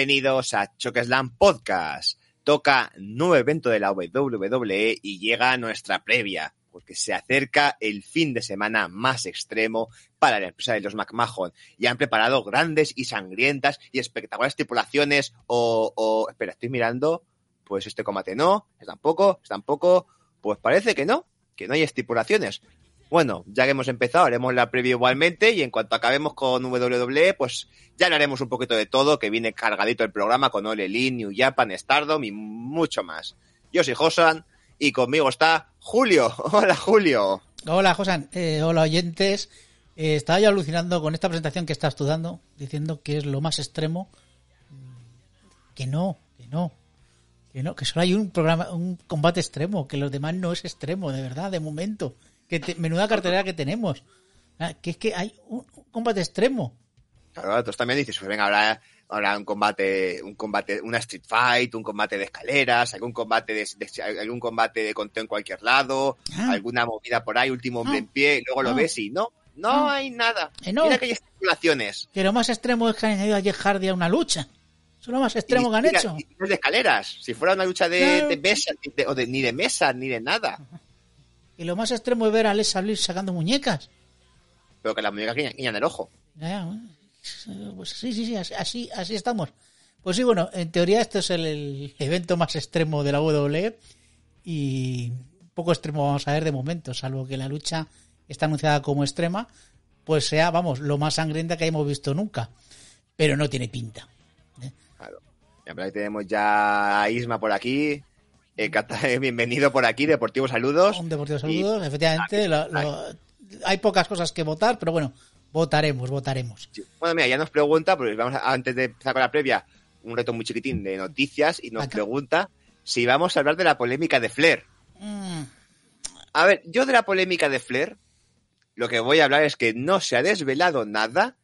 Bienvenidos a Chokeslam Podcast. Toca nuevo evento de la WWE y llega nuestra previa, porque se acerca el fin de semana más extremo para la empresa de los McMahon y han preparado grandes y sangrientas y espectaculares tripulaciones o, o espera, estoy mirando, pues este combate no, es tampoco, es tampoco, pues parece que no, que no hay estipulaciones. Bueno, ya que hemos empezado, haremos la previa igualmente y en cuanto acabemos con WWE, pues ya hablaremos un poquito de todo, que viene cargadito el programa con Ole Elite, New Japan, Stardom y mucho más. Yo soy Josan y conmigo está Julio. Hola Julio. Hola Josan, eh, hola oyentes. Eh, estaba yo alucinando con esta presentación que estás dando, diciendo que es lo más extremo. Que no, que no, que no, que solo hay un programa, un combate extremo, que los demás no es extremo, de verdad, de momento que te, menuda cartelera que tenemos. Ah, que es que hay un, un combate extremo. Claro, tú también dices, pues venga, habrá, habrá un combate, un combate, una street fight, un combate de escaleras, algún combate de, de algún combate de conteo en cualquier lado, Ah. alguna movida por ahí, último hombre Ah. en pie, y luego lo Ah. ves y no, no hay nada. Eh, no. Mira que hay estipulaciones. Que lo más extremo es que han añadido a Jeff Hardy a una lucha. Eso es lo más extremo Y que han mira, hecho. y no es de escaleras. Si fuera una lucha de, Claro. de mesa, ni de, o de- ni de mesa, ni de nada. Y lo más extremo es ver a Alexa Bliss sacando muñecas. Pero que la muñeca guiña, guiñan el ojo. Ya. Pues sí, sí, sí, así- así, estamos. Pues sí, bueno, en teoría este es el, el evento más extremo de la WWE y poco extremo vamos a ver de momento, salvo que la lucha está anunciada como extrema, pues sea, vamos, lo más sangrienta que hemos visto nunca. Pero no tiene pinta. Claro. Y tenemos ya a Isma por aquí. Eh, Cata- bienvenido por aquí, Deportivo Saludos. Un Deportivo Y- Saludos, efectivamente, lo- lo- hay pocas cosas que votar, pero bueno, votaremos, votaremos. Sí. Bueno, mira, ya nos pregunta, porque vamos a- antes de empezar con la previa, un reto muy chiquitín de noticias y nos Acá. pregunta si vamos a hablar de la polémica de Flair. Mm, A ver, yo de la polémica de Flair, lo que voy a hablar es que no se ha desvelado nada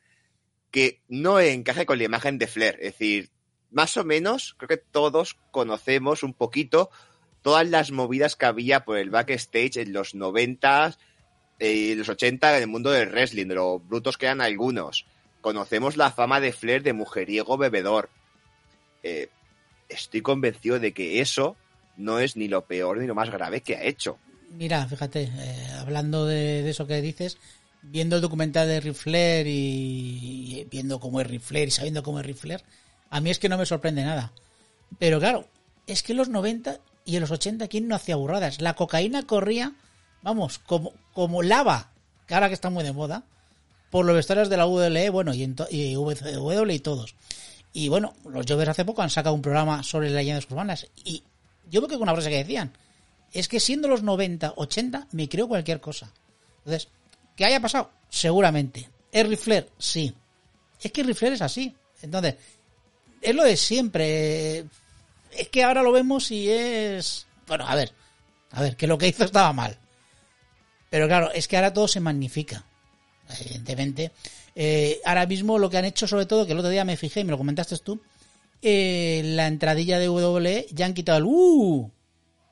que no encaje con la imagen de Flair. Es decir, más o menos, creo que todos conocemos un poquito todas las movidas que había por el backstage en los 90 y los 80 en el mundo del wrestling, de lo brutos que eran algunos. Conocemos la fama de Flair de mujeriego bebedor. Eh, estoy convencido de que eso no es ni lo peor ni lo más grave que ha hecho. Mira, fíjate, eh, hablando de, de eso que dices, viendo el documental de Ric Flair y, y viendo cómo es Ric Flair y sabiendo cómo es Ric Flair, a mí es que no me sorprende nada. Pero claro, es que en los 90 y en los 80, ¿quién no hacía burradas? La cocaína corría, vamos, como, como lava, que ahora que está muy de moda, por los vestuarios de la WLE, bueno, y, en y W y todos. Y bueno, los Jovers hace poco han sacado un programa sobre leyendas urbanas y yo me quedo con una frase que decían, es que siendo los 90, 80, me creo cualquier cosa. Entonces, ¿que haya pasado? Seguramente. ¿Es Ric Flair? Sí. Es que Ric Flair es así. Entonces, es lo de siempre. Es que ahora lo vemos y es... Bueno, a ver. A ver, que lo que hizo estaba mal. Pero claro, es que ahora todo se magnifica. Evidentemente. Eh, ahora mismo lo que han hecho, sobre todo, que el otro día me fijé y me lo comentaste tú, eh, la entradilla de WWE ya han quitado el uh,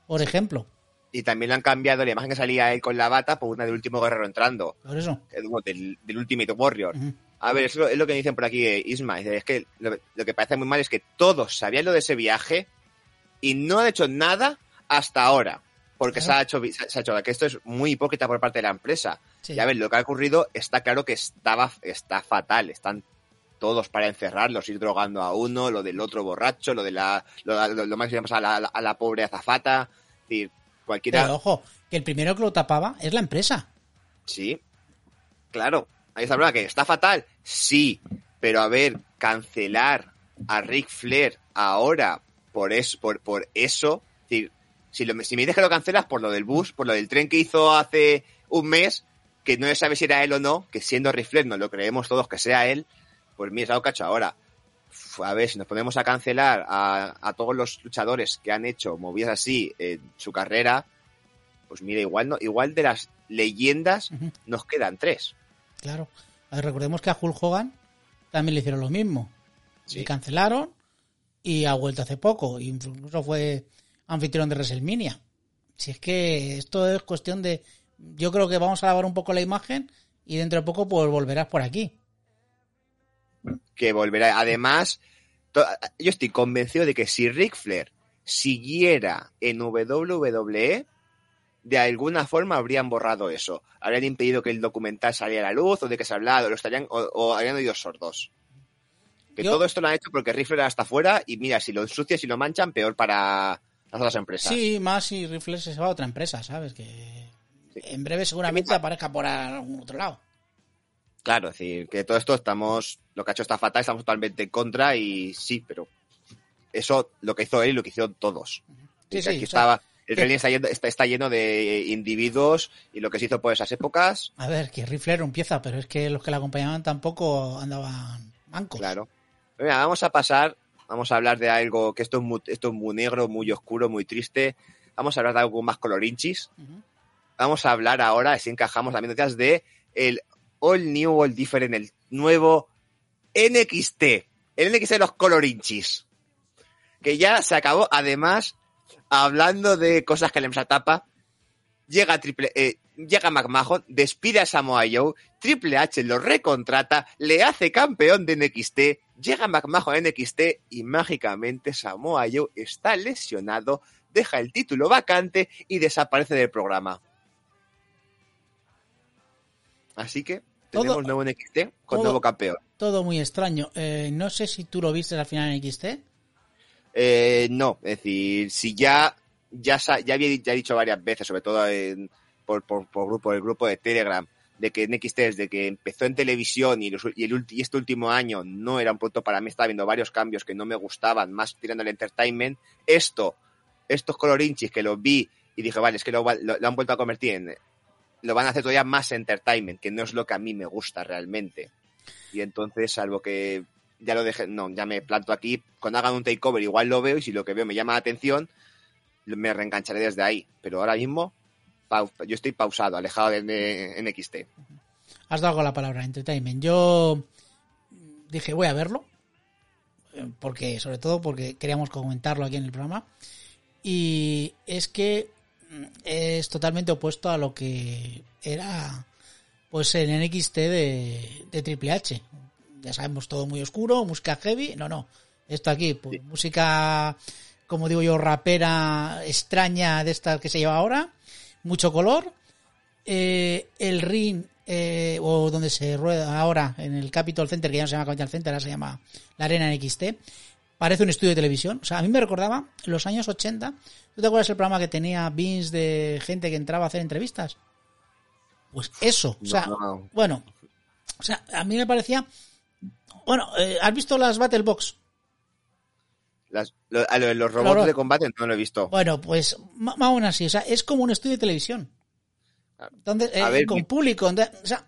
por ejemplo. Y también le han cambiado la imagen que salía él con la bata por una del último guerrero entrando, Por eso. como del, del Ultimate Warrior. A ver, es lo, es lo que dicen por aquí eh, Isma. Es que lo, lo que parece muy mal es que todos sabían lo de ese viaje y no han hecho nada hasta ahora. Porque Claro. se, ha hecho, se ha hecho que esto es muy hipócrita por parte de la empresa. Sí. Y a ver, lo que ha ocurrido está claro que estaba, está fatal. Están todos para encerrarlos, ir drogando a uno, lo del otro borracho, lo de la, lo, lo- lo más que a la, a la pobre azafata. Es decir, cualquiera. Pero ojo, que el primero que lo tapaba es la empresa. Sí, claro. Ahí está el problema, que está fatal. Sí, pero a ver, cancelar a Ric Flair ahora por eso, por, por eso, es decir, si, lo, si me dices que lo cancelas por lo del bus, por lo del tren que hizo hace un mes, que no se sabe si era él o no, que siendo Ric Flair no lo creemos todos que sea él, pues mira, es algo cacho ahora. Uf, A ver, si nos ponemos a cancelar a, a todos los luchadores que han hecho movidas así en su carrera, pues mira, igual no, igual de las leyendas nos quedan tres. Claro. A ver, recordemos que a Hulk Hogan también le hicieron lo mismo. Sí. Le cancelaron y ha vuelto hace poco. Incluso fue anfitrión de WrestleMania. Si es que esto es cuestión de. Yo creo que vamos a lavar un poco la imagen y dentro de poco pues volverás por aquí. que volverá. Además, yo estoy convencido de que si Ric Flair siguiera en WWE, de alguna forma habrían borrado eso. Habrían impedido que el documental saliera a la luz, o de que se hablara, o lo estarían, o, o habrían oído sordos. Que Yo- todo esto lo han hecho porque Ric Flair está afuera, y mira, si lo ensucias y lo manchan, peor para las otras empresas. Sí, más si Rifle se va a otra empresa, ¿sabes? Que en breve seguramente aparezca por algún otro lado. Claro, es decir, que todo esto estamos, lo que ha hecho está fatal, estamos totalmente en contra y sí, pero eso, lo que hizo él y lo que hicieron todos. Sí, sí, aquí o sea, estaba, el wrestling está lleno, está, está lleno de individuos y lo que se hizo por esas épocas, A ver, que Rifle era un pieza, pero es que los que la acompañaban tampoco andaban mancos. claro. Mira, vamos a pasar, vamos a hablar de algo que esto es muy, esto es muy negro, muy oscuro, muy triste. Vamos a hablar de algo más colorinchis. Vamos a hablar ahora, si encajamos también noticias de el All New, All Different, el nuevo NXT. El NXT de los colorinchis. Que ya se acabó, además, hablando de cosas que le tapa, llega triple, eh, llega McMahon, despide a Samoa Joe, Triple H lo recontrata, le hace campeón de NXT, llega McMahon a NXT y mágicamente Samoa Joe está lesionado, deja el título vacante y desaparece del programa. Así que Todo- tenemos nuevo NXT con todo- nuevo campeón. Todo muy extraño. Eh, no sé si tú lo viste al final en XT. Eh, no, es decir, si ya, ya, ya había ya he dicho varias veces, sobre todo en- por, por, por grupo, el grupo de Telegram, de que NXT desde que empezó en televisión y, el y este último año no era un punto para mí, estaba viendo varios cambios que no me gustaban, más tirando al entertainment. Esto, estos colorinchis que los vi y dije, vale, es que lo- lo han vuelto a convertir en, lo van a hacer todavía más entertainment, que no es lo que a mí me gusta realmente. Y entonces, salvo que ya lo dejé, no, ya me planto aquí, cuando hagan un takeover igual lo veo y si lo que veo me llama la atención, me reengancharé desde ahí. Pero ahora mismo, yo estoy pausado, alejado de, NXT. Has dado la palabra entertainment. Yo dije, voy a verlo. Porque, sobre todo porque queríamos comentarlo aquí en el programa. Y es que es totalmente opuesto a lo que era pues en NXT de, de Triple H. Ya sabemos, todo muy oscuro, música heavy. No, no. Esto aquí, pues música, como digo yo, rapera extraña de esta que se lleva ahora. Mucho color. Eh, el ring, eh, o donde se rueda ahora, en el Capitol Center, que ya no se llama Capitol Center, ahora se llama la Arena NXT, parece un estudio de televisión. O sea, a mí me recordaba los años 80. ¿Tú te acuerdas el programa que tenía Vince de gente que entraba a hacer entrevistas? Pues eso. O sea, No. bueno, o sea, a mí me parecía. Bueno, eh, ¿has visto las Battle Box? Las- lo- a lo de los robots de combate no lo he visto. Bueno, pues más aún así, o sea, es como un estudio de televisión. Entonces, eh, ver, con mi- público, entonces, o, sea,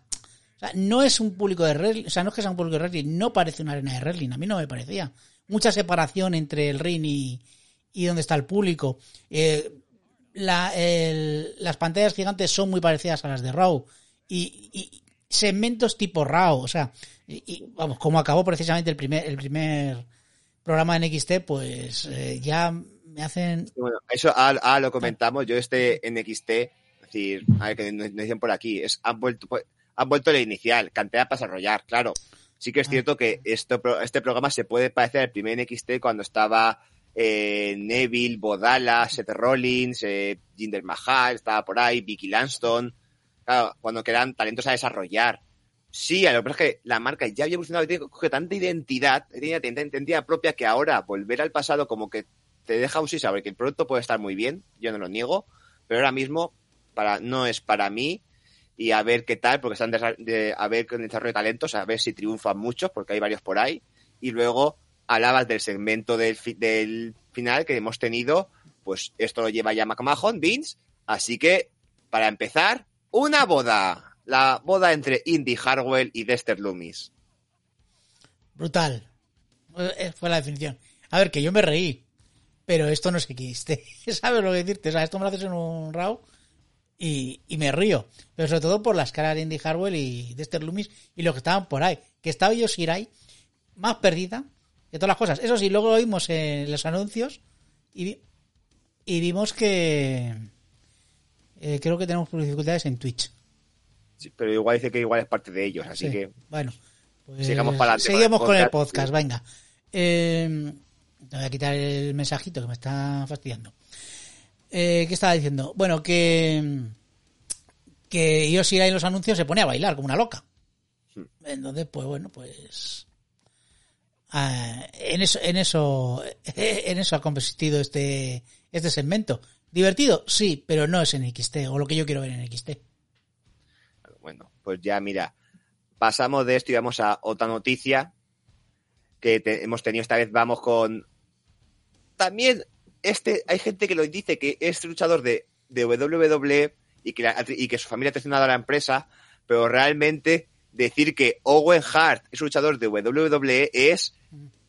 o sea, no es un público de wrestling, o sea, no es que sea un público de wrestling, no parece una arena de wrestling, a mí no me parecía. Mucha separación entre el ring y, y donde está el público. Eh, la- el- las pantallas gigantes son muy parecidas a las de Raw y, y segmentos tipo Raw, o sea, y, y, vamos, como acabó precisamente el primer, el primer programa de NXT, pues eh, ya me hacen Bueno, eso ahora, ahora lo comentamos. Yo este NXT, es decir, a ver que nos dicen por aquí, es han vuelto pues, han vuelto la inicial, cantidad para desarrollar, claro. Sí que es Ah. cierto que esto, este programa se puede parecer al primer NXT cuando estaba eh, Neville, Bodala, Seth Rollins, eh, Jinder Mahal, estaba por ahí, Vicky Lanston, claro, cuando quedan talentos a desarrollar. Sí, lo que es que la marca ya había evolucionado y tiene tanta identidad, tenía tanta identidad propia que ahora volver al pasado como que te deja un sí saber que el producto puede estar muy bien, yo no lo niego, pero ahora mismo para no es para mí y a ver qué tal, porque están desa- de, a ver con desarrollo de talentos, a ver si triunfan muchos, porque hay varios por ahí, y luego hablabas del segmento del, fi- del final que hemos tenido, pues esto lo lleva ya McMahon, Vince, así que para empezar, una boda, la boda entre Indy Harwell y Dexter Loomis. brutal. Eh, Fue la definición. A ver, que yo me reí, pero esto no es que quiste. ¿Sabes lo que decirte? O sea, esto me lo haces en un RAW y, y me río. Pero sobre todo por las caras de Indy Harwell y Dexter Loomis y lo que estaban por ahí. Que estaba yo Shirai más perdida que todas las cosas. Eso sí, luego lo vimos en los anuncios y, y vimos que eh, creo que tenemos dificultades en Twitch. Sí, pero igual dice que igual es parte de ellos, así Sí. que Bueno, pues Sigamos para adelante el seguimos con el podcast. venga. Eh, voy a quitar el mensajito que me está fastidiando. Eh, ¿Qué estaba diciendo? Bueno, que que yo si en los anuncios se pone a bailar como una loca. Entonces, pues bueno, pues ah, en eso, en eso, en eso ha consistido este, este segmento. Divertido, sí, pero no es en XT, o lo que yo quiero ver en XT. Bueno, pues ya mira, pasamos de esto y vamos a otra noticia que te- hemos tenido esta vez. Vamos con también este, hay gente que lo dice que es luchador de, de WWE y que, la- y que su familia ha traicionado a la empresa, pero realmente decir que Owen Hart es luchador de WWE es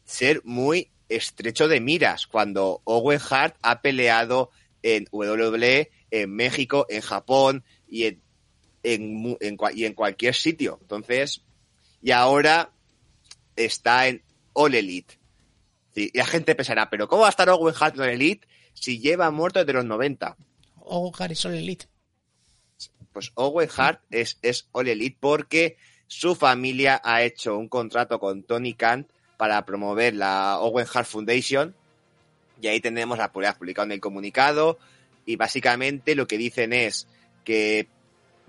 ser muy estrecho de miras cuando Owen Hart ha peleado en WWE, en México, en Japón y en, en, en y en cualquier sitio. Entonces, y ahora está en All Elite. Sí, y la gente pensará, pero ¿cómo va a estar Owen Hart en All Elite si lleva muerto desde los 90? O Harrison Elite. Pues Owen Hart es, es All Elite porque su familia ha hecho un contrato con Tony Khan para promover la Owen Hart Foundation y ahí tenemos la publicidad publicado en el comunicado y básicamente lo que dicen es que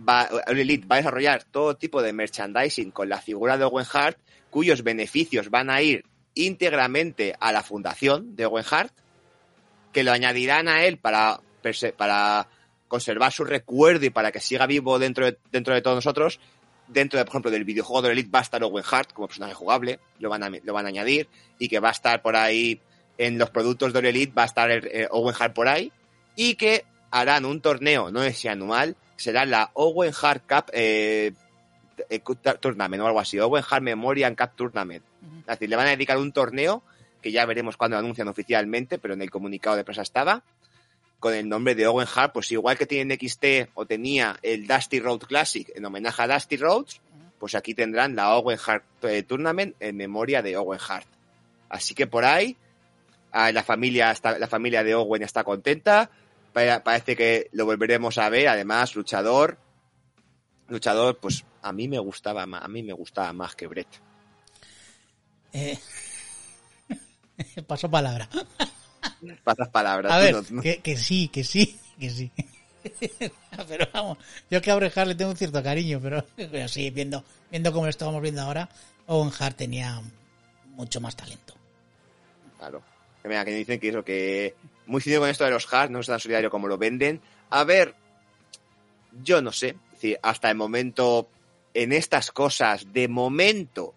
va, Elite va a desarrollar todo tipo de merchandising con la figura de Owen Hart cuyos beneficios van a ir íntegramente a la fundación de Owen Hart que lo añadirán a él para, para conservar su recuerdo y para que siga vivo dentro de, dentro de todos nosotros. Dentro, de, por ejemplo, del videojuego de Elite va a estar Owen Hart como personaje jugable, lo van a, lo van a añadir, y que va a estar por ahí en los productos de Elite, va a estar eh, Owen Hart por ahí, y que harán un torneo, no es si anual, será la Owen Hart Cup eh, eh, Tournament o algo así, Owen Hart Memorial Cup Tournament. Es decir, le van a dedicar un torneo que ya veremos cuando lo anuncian oficialmente, pero en el comunicado de prensa estaba, con el nombre de Owen Hart, pues igual que tiene en XT o tenía el Dusty Road Classic en homenaje a Dusty Rhodes, pues aquí tendrán la Owen Hart Tournament en memoria de Owen Hart. Así que por ahí ah, la familia está, la familia de Owen está contenta, Pa- parece que lo volveremos a ver, además luchador, luchador, pues a mí me gustaba más, a mí me gustaba más que Brett. Eh, paso palabra. Pasas palabras. A tú ver, no- no- que, que sí, que sí, que sí. pero vamos, yo que a Hart le tengo un cierto cariño, pero, pero sí, viendo, viendo como lo estábamos viendo ahora, Owen Hart tenía mucho más talento. Claro. Que Mira, que dicen que eso, que muy sencillo con esto de los Hart, no es tan solidario como lo venden. A ver, yo no sé. Es decir, hasta el momento, en estas cosas, de momento,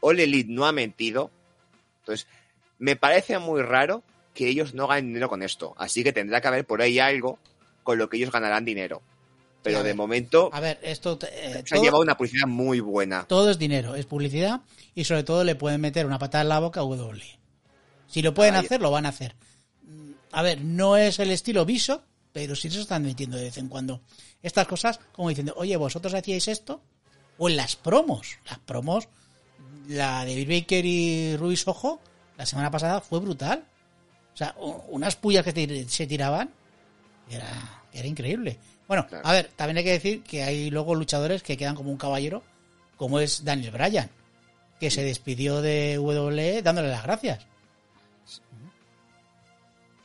All Elite no ha mentido. Entonces, me parece muy raro que ellos no ganen dinero con esto. Así que tendrá que haber por ahí algo con lo que ellos ganarán dinero. Pero a de ver. momento, A ver, esto eh, se todo, llevado una publicidad muy buena. todo es dinero, es publicidad y sobre todo le pueden meter una patada en la boca a W. Si lo pueden hacer, lo van a hacer. A ver, no es el estilo Viso, pero sí se están metiendo de vez en cuando estas cosas como diciendo, oye, vosotros hacíais esto, o en las promos, las promos, la de Bill Baker y Ruiz Ojo, la semana pasada fue brutal. O sea, unas pullas que te- se tiraban, era, era increíble. Bueno, Claro. a ver, también hay que decir que hay luego luchadores que quedan como un caballero, como es Daniel Bryan, que se despidió de WWE dándole las gracias.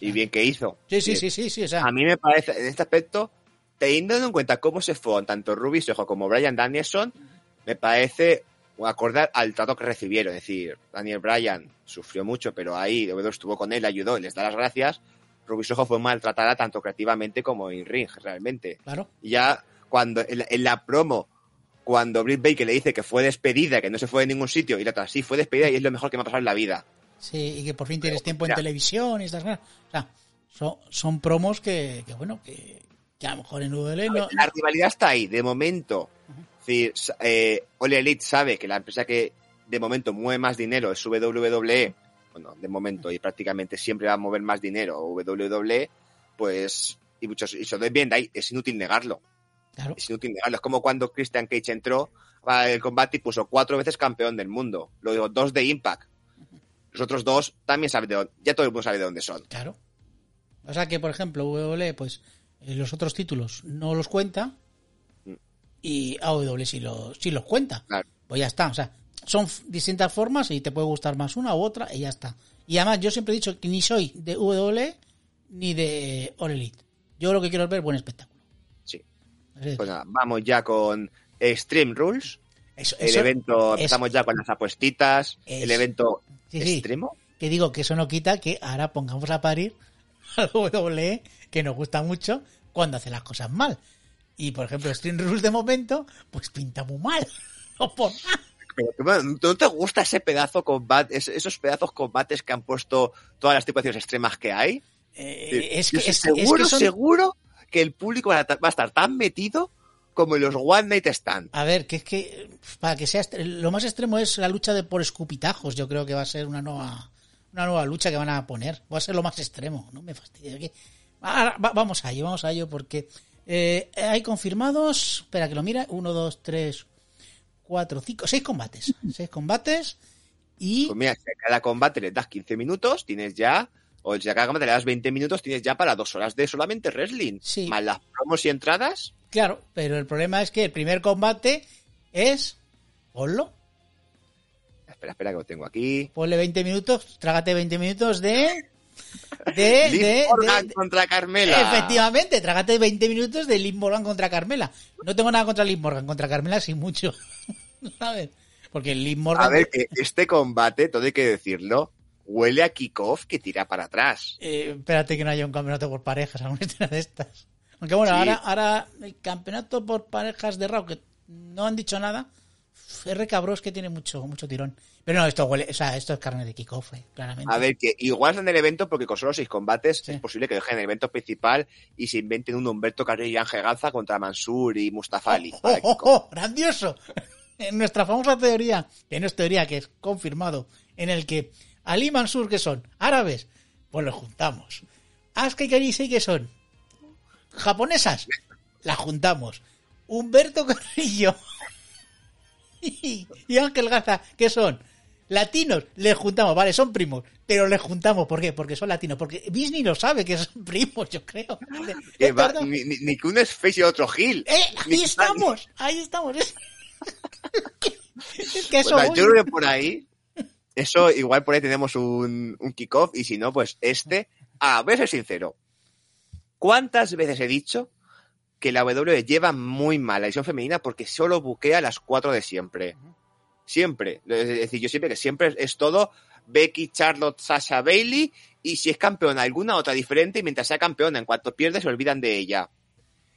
Y bien que hizo. Sí, sí, Bien. sí, sí, sí, o sea, A mí me parece, en este aspecto, teniendo en cuenta cómo se fueron tanto Ruby Soho como Brian Danielson, me parece acordar al trato que recibieron. Es decir, Daniel Bryan sufrió mucho, pero ahí WWE estuvo con él, ayudó, y les da las gracias. Ruby Soho fue maltratada tanto creativamente como en ring, realmente. claro. Y ya cuando en la, en la promo, cuando Britt Baker le dice que fue despedida, que no se fue de ningún sitio, y la otra sí fue despedida y es lo mejor que me ha pasado en la vida. Sí, y que por fin tienes tiempo en televisión y estas cosas. O sea, son, son promos que, que bueno, que, que a lo mejor en WWE no, La rivalidad está ahí, de momento. Es decir, eh, Elite sabe que la empresa que de momento mueve más dinero es WWE, bueno, de momento y prácticamente siempre va a mover más dinero WWE, pues, y muchos, y lo bien ahí, es inútil negarlo. claro. Es inútil negarlo. Es como cuando Christian Cage entró al combate y puso cuatro veces campeón del mundo. Luego dos de Impact. Los otros dos también saben de dónde, ya todo el mundo sabe de dónde son. Claro. O sea que, por ejemplo, WWE, pues eh, los otros títulos no los cuenta Mm. y AW sí los, sí los cuenta. Claro. Pues ya está. O sea, son distintas formas y te puede gustar más una u otra y ya está. Y además yo siempre he dicho que ni soy de WWE ni de All Elite. Yo lo que quiero es ver buen espectáculo. Sí. De Pues nada, vamos ya con Extreme Rules. Eso- El eso- evento, es- empezamos ya con las apuestitas. es- el evento sí, sí, extremo. que digo que eso no quita que ahora pongamos a parir al WWE que nos gusta mucho cuando hace las cosas mal. Y por ejemplo, Stream Rules de momento, pues pinta muy mal. No por nada. Pero ¿no te gusta ese pedazo combate, es- esos pedazos combates que han puesto todas las tipos extremas que hay? Eh, es que, es, es seguro, que son- seguro que el público va a estar tan metido como en los One Night Stand. A ver, que es que para que sea lo más extremo es la lucha de por escupitajos. Yo creo que va a ser una nueva una nueva lucha que van a poner. Va a ser lo más extremo. No me fastidia. que- vamos a ello, vamos a ello porque eh, hay confirmados. Espera que lo mira. Uno, dos, tres, cuatro, cinco, seis combates. Seis combates y Pues mira, si a cada combate le das 15 minutos, tienes ya, o si a cada combate le das 20 minutos, tienes ya para dos horas de solamente wrestling. Sí. Más las promos y entradas. Claro, pero el problema es que el primer combate es ponlo, Espera, espera, que lo tengo aquí. ponle 20 minutos, trágate 20 minutos de de, Liv de- Morgan de- contra Carmela. Efectivamente, trágate 20 minutos de Liv Morgan contra Carmela. No tengo nada contra Liv Morgan, contra Carmela sí mucho. ¿Sabes? Porque Liv Morgan... A ver, que este combate, todo hay que decirlo, huele a kickoff que tira para atrás. Eh, espérate que no haya un campeonato por parejas, alguna de estas. Aunque bueno, Sí. ahora, ahora el campeonato por parejas de Raw, que no han dicho nada, R Cabros que tiene mucho, mucho tirón. Pero no, esto huele, o sea, esto es carne de kickoff, eh, claramente. A ver, que igual en el evento, porque con solo seis combates Sí. es posible que dejen el evento principal y se inventen un Humberto Carrillo y Ángel Ganza contra Mansur y Mustafa Ali. ¡Oh, oh, kickoff. oh! ¡Grandioso! En nuestra famosa teoría, que no es teoría, que es confirmado, en el que Ali y Mansur, que son árabes, pues los juntamos. Asuka y Karisei, que son japonesas, las juntamos. Humberto Carrillo y, y Ángel Gaza, que son latinos, les juntamos, vale, son primos, pero les juntamos, ¿por qué? Porque son latinos, porque Disney lo sabe que son primos, yo creo. Que Es va- verdad. ni, ni- ni que uno es face y otro Gil. ¡Eh! Ahí estamos, ahí estamos. Es, es que eso voy. yo creo que por ahí, eso igual por ahí tenemos un, un kickoff y si no, pues este. Ah, a ser sincero. ¿Cuántas veces he dicho que la WWE lleva muy mal la edición femenina porque solo buquea las cuatro de siempre? Siempre. Es decir, yo siempre que siempre es todo Becky, Charlotte, Sasha, Bailey y si es campeona alguna otra diferente y mientras sea campeona, en cuanto pierde se olvidan de ella.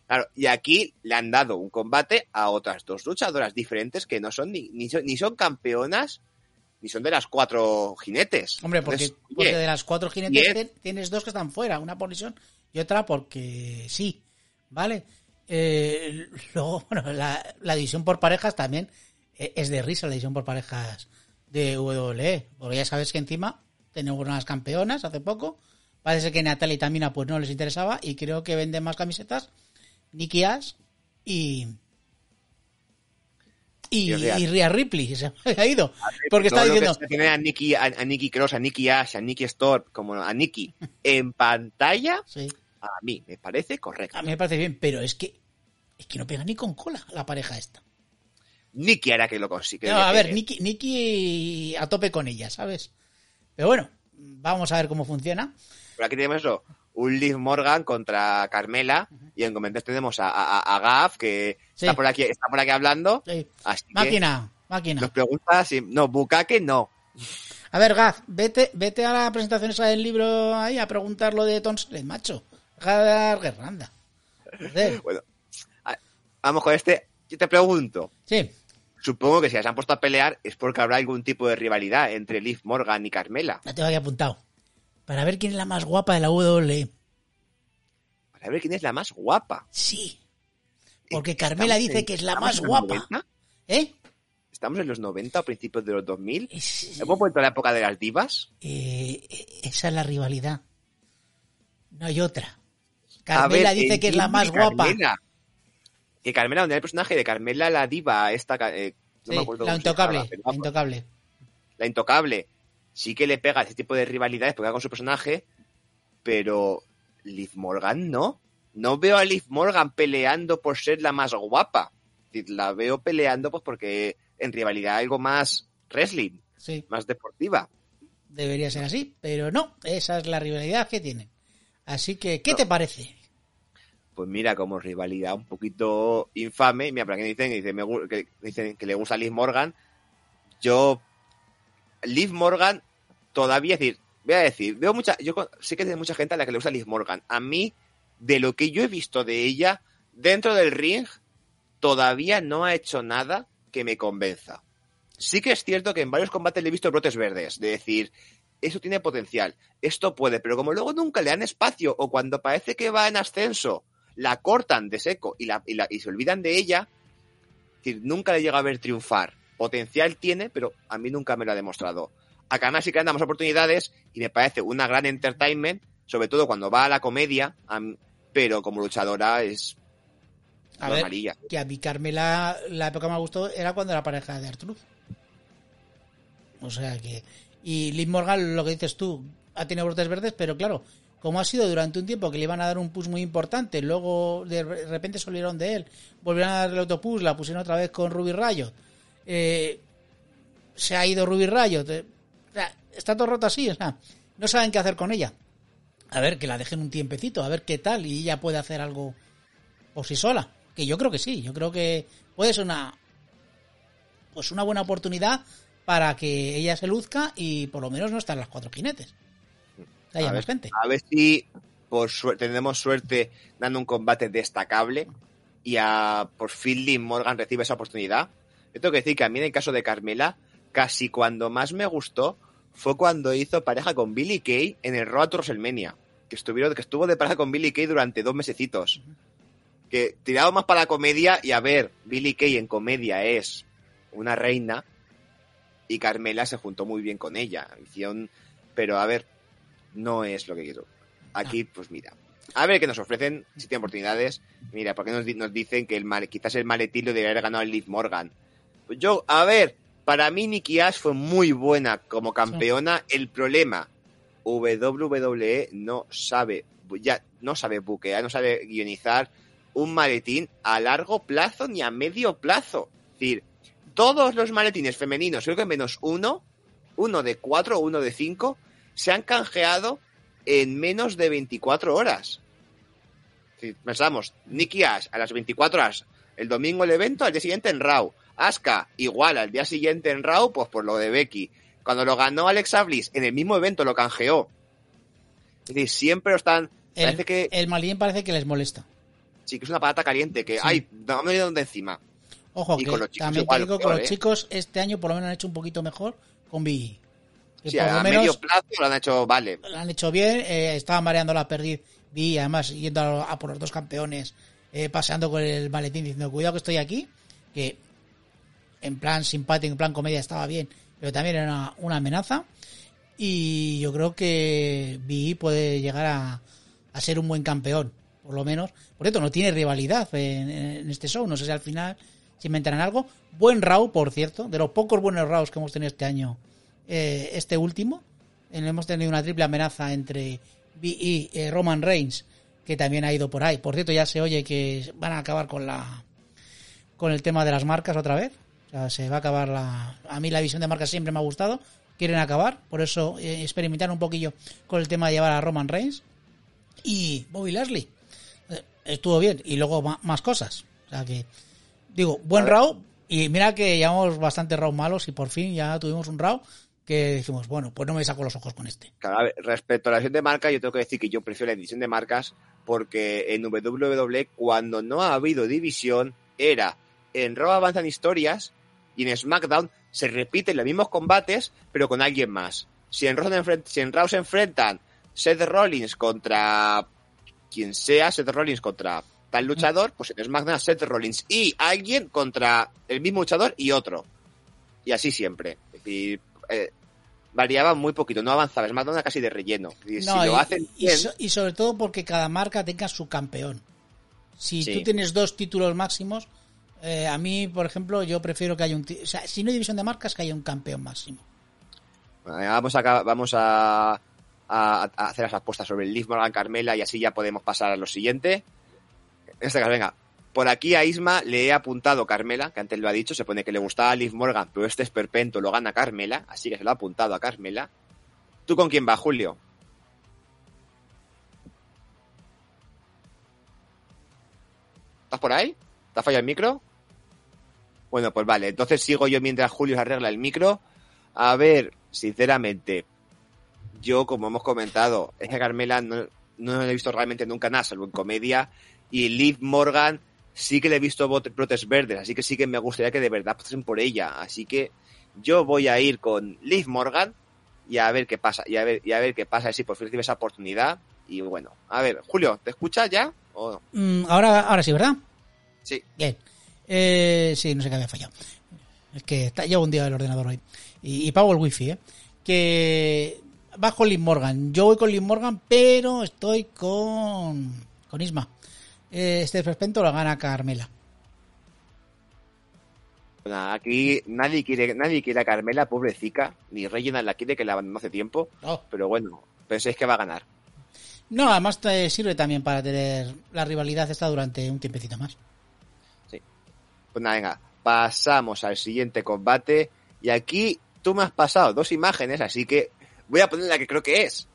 Claro, y aquí le han dado un combate a otras dos luchadoras diferentes que no son ni, ni, son, ni son campeonas ni son de las cuatro jinetes. Hombre, porque, Entonces, porque oye, de las cuatro jinetes tienes dos que están fuera, una por lesión y otra porque sí, ¿vale? Eh, luego, bueno, la, la división por parejas también eh, es de risa, la división por parejas de WWE, porque ya sabes que encima tenemos unas campeonas hace poco, parece que Natalia y Tamina pues no les interesaba y creo que venden más camisetas Nikki Ash y... Y, Y Rhea. Ripley se me ha ido. Porque todo está diciendo, tiene a Nikki, a, a Nikki Cross, a Nikki Ash, a Nikki Storm, como a Nikki en pantalla, sí, a mí me parece correcto. A mí me parece bien, pero es que es que no pega ni con cola la pareja esta. Nikki hará que lo consiga. No, a ver, Nicky, Nicky a tope con ella, ¿sabes? Pero bueno, vamos a ver cómo funciona. Pero aquí tenemos eso, un Liv Morgan contra Carmela y en comentarios tenemos a, a, a Gav que Sí. está por aquí está por aquí hablando. Sí. Así que Máquina, nos máquina. pregunta si no Bukake no. A ver, Gaz, vete, vete a la presentación esa del libro ahí a preguntar lo de Tonslet, macho. Dar guerranda. Bueno, vamos con este. Yo te pregunto, Sí, supongo que si las han puesto a pelear es porque habrá algún tipo de rivalidad entre Liv Morgan y Carmela. la tengo aquí apuntado. Para ver quién es la más guapa de la WWE. Para ver quién es la más guapa. Sí. Porque Carmela dice en- que es la más guapa. 90, ¿Eh? Estamos en los 90 o principios de los 2000. Es- ¿Hemos vuelto a la época de las divas? Eh, eh, esa es la rivalidad. No hay otra. Carmela ver, dice que es la más que guapa. Carmela- que Carmela, donde hay el personaje de Carmela la diva, esta, eh, no Sí, me acuerdo la intocable, la intocable. la intocable, sí que le pega ese tipo de rivalidades porque va con su personaje, pero Liv Morgan no. No veo a Liv Morgan peleando por ser la más guapa. La veo peleando pues porque en rivalidad algo más wrestling, Sí, más deportiva. debería ser así, pero no, esa es la rivalidad que tienen. Así que, ¿qué No. te parece? Pues mira, como rivalidad un poquito infame, mira, para que dicen, que, me dicen que le gusta Liv Morgan, yo, Liv Morgan, todavía, es decir, voy a decir, veo mucha, yo sé que hay mucha gente a la que le gusta Liv Morgan. A mí, de lo que yo he visto de ella, dentro del ring, todavía no ha hecho nada que me convenza. Sí que es cierto que en varios combates le he visto brotes verdes, de decir, eso tiene potencial, esto puede, pero como luego nunca le dan espacio o cuando parece que va en ascenso, la cortan de seco y, la, y, y se olvidan de ella, es decir, nunca le llega a ver triunfar. Potencial tiene, pero a mí nunca me lo ha demostrado. A Kana sí que damos oportunidades y me parece una gran entertainment, sobre todo cuando va a la comedia, pero como luchadora es A ver, normalilla. que a mí Carmela la época que me gustó era cuando era pareja de Artruth. O sea que... Y Liv Morgan, lo que dices tú, ha tenido brotes verdes, pero claro, como ha sido durante un tiempo que le iban a dar un push muy importante, luego de re- repente se olvidaron de él, volvieron a darle otro push, la pusieron otra vez con Ruby Rayo. Eh, se ha ido Ruby Rayo. o sea, está todo roto así, o sea, no saben qué hacer con ella. A ver, que la dejen un tiempecito, a ver qué tal, y ella puede hacer algo por sí sola. Que yo creo que sí, yo creo que puede ser una pues una buena oportunidad para que ella se luzca y por lo menos no estar en las cuatro jinetes. Que haya A más ver, gente. A ver si por suerte, tenemos suerte dando un combate destacable y a por fin Morgan recibe esa oportunidad. Yo tengo que decir que a mí en el caso de Carmela, casi cuando más me gustó fue cuando hizo pareja con Billy Kay en el Road to WrestleMania. Que, estuvieron, que estuvo de pareja con Billy Kay durante dos mesecitos. Que tirado más para la comedia y a ver, Billy Kay en comedia es una reina y Carmela se juntó muy bien con ella. Hicieron, pero a ver, no es lo que quiero. Aquí, pues mira. A ver qué nos ofrecen, si tienen oportunidades. Mira, porque nos, nos dicen que el quizás el maletín lo debería haber ganado el Liv Morgan. Yo, a ver, para mí Nikki Ash fue muy buena como campeona. El problema, WWE no sabe, ya no sabe buquear, no sabe guionizar un maletín a largo plazo ni a medio plazo. Es decir, todos los maletines femeninos, creo que menos uno, uno de cuatro o uno de cinco, se han canjeado en menos de 24 horas. Si pensamos, Nikki Ash a las 24 horas, el domingo el evento, al día siguiente en Raw. Asuka, igual, al día siguiente en Raw, pues por lo de Becky. Cuando lo ganó Alexa Bliss, en el mismo evento lo canjeó. Es decir, siempre lo están... El, Parece que el malín parece que les molesta. sí, que es una patata caliente, que, Sí. ay, dame de donde encima. Ojo, Y que con los chicos también igual, te digo que los ¿eh? chicos este año por lo menos han hecho un poquito mejor con Biggie. Sí, a menos medio plazo lo han hecho, vale. lo han hecho bien, eh, estaba mareando la perdiz, vi además yendo a, a por los dos campeones, eh, paseando con el maletín diciendo cuidado que estoy aquí, que en plan simpático, en plan comedia estaba bien, pero también era una, amenaza y yo creo que Vi puede llegar a, a ser un buen campeón, por lo menos. Por cierto, no tiene rivalidad en, en este show, no sé si al final se inventarán algo. Buen Raw, por cierto, de los pocos buenos Raws que hemos tenido este año, eh, este último. Eh, hemos tenido una triple amenaza entre Vi y eh, Roman Reigns, que también ha ido por ahí. Por cierto, ya se oye que van a acabar con la con el tema de las marcas otra vez. O sea, se va a acabar la... A mí la visión de marcas siempre me ha gustado. Quieren acabar, por eso eh, experimentar un poquillo con el tema de llevar a Roman Reigns. Y Bobby Lashley. Eh, estuvo bien. Y luego ma- más cosas. O sea que, digo, buen. Raw. Y mira que llevamos bastante Raw malos y por fin ya tuvimos un Raw que dijimos, bueno, pues no me saco los ojos con este. Claro, a ver, respecto a la edición de marcas, yo tengo que decir que yo prefiero la edición de marcas porque en WWE, cuando no ha habido división, era en Raw avanzan historias y en SmackDown se repiten los mismos combates, pero con alguien más. Si en Raw se, enfren- si en Raw se enfrentan Seth Rollins contra quien sea, Seth Rollins contra tal luchador, pues en SmackDown Seth Rollins y alguien contra el mismo luchador y otro. Y así siempre. Es decir, eh, variaba muy poquito, no avanzaba. SmackDown era casi de relleno. No, si y, lo hacen y bien, so- y sobre todo porque cada marca tenga su campeón. Si Sí. tú tienes dos títulos máximos, eh, a mí, por ejemplo, yo prefiero que haya un... O sea, si no hay división de marcas, que haya un campeón máximo. Bueno, Vamos a, vamos a, hacer las apuestas sobre el Liv Morgan Carmela y así ya podemos pasar a lo siguiente. En este caso, venga, por aquí a Isma le he apuntado Carmela, que antes lo ha dicho, se pone que le gustaba a Liv Morgan, pero este esperpento lo gana Carmela, así que se lo ha apuntado a Carmela. ¿Tú con quién vas, Julio? ¿Estás por ahí? ¿Te ha fallado el micro? Bueno, pues vale, entonces sigo yo mientras Julio arregla el micro. A ver, sinceramente, yo, como hemos comentado, es que Carmela no, no he visto realmente nunca nada, salvo en comedia, y Liv Morgan sí que le he visto brotes verdes, así que sí que me gustaría que de verdad pasen por ella. Así que yo voy a ir con Liv Morgan y a ver qué pasa, y a ver, y a ver qué pasa si por fin recibe esa oportunidad. Y bueno, a ver, Julio, ¿te escuchas ya? ¿O no? Mm, ahora, ahora sí, ¿verdad? Sí. Bien. Eh, sí, no sé qué había fallado. Es que está, llevo un día el ordenador hoy. Y, y pago el wifi, ¿eh? Que vas con Liv Morgan. Yo voy con Liv Morgan, pero estoy con, con Isma. Eh, este esperpento lo gana Carmela. Aquí nadie quiere, nadie quiere a Carmela, pobrecita, ni Regina la quiere que la abandonó hace tiempo, pero bueno, penséis que va a ganar. No, además te sirve también para tener la rivalidad esta durante un tiempecito más. Pues nada, venga, pasamos al siguiente combate. Y aquí tú me has pasado dos imágenes, así que voy a poner la que creo que es.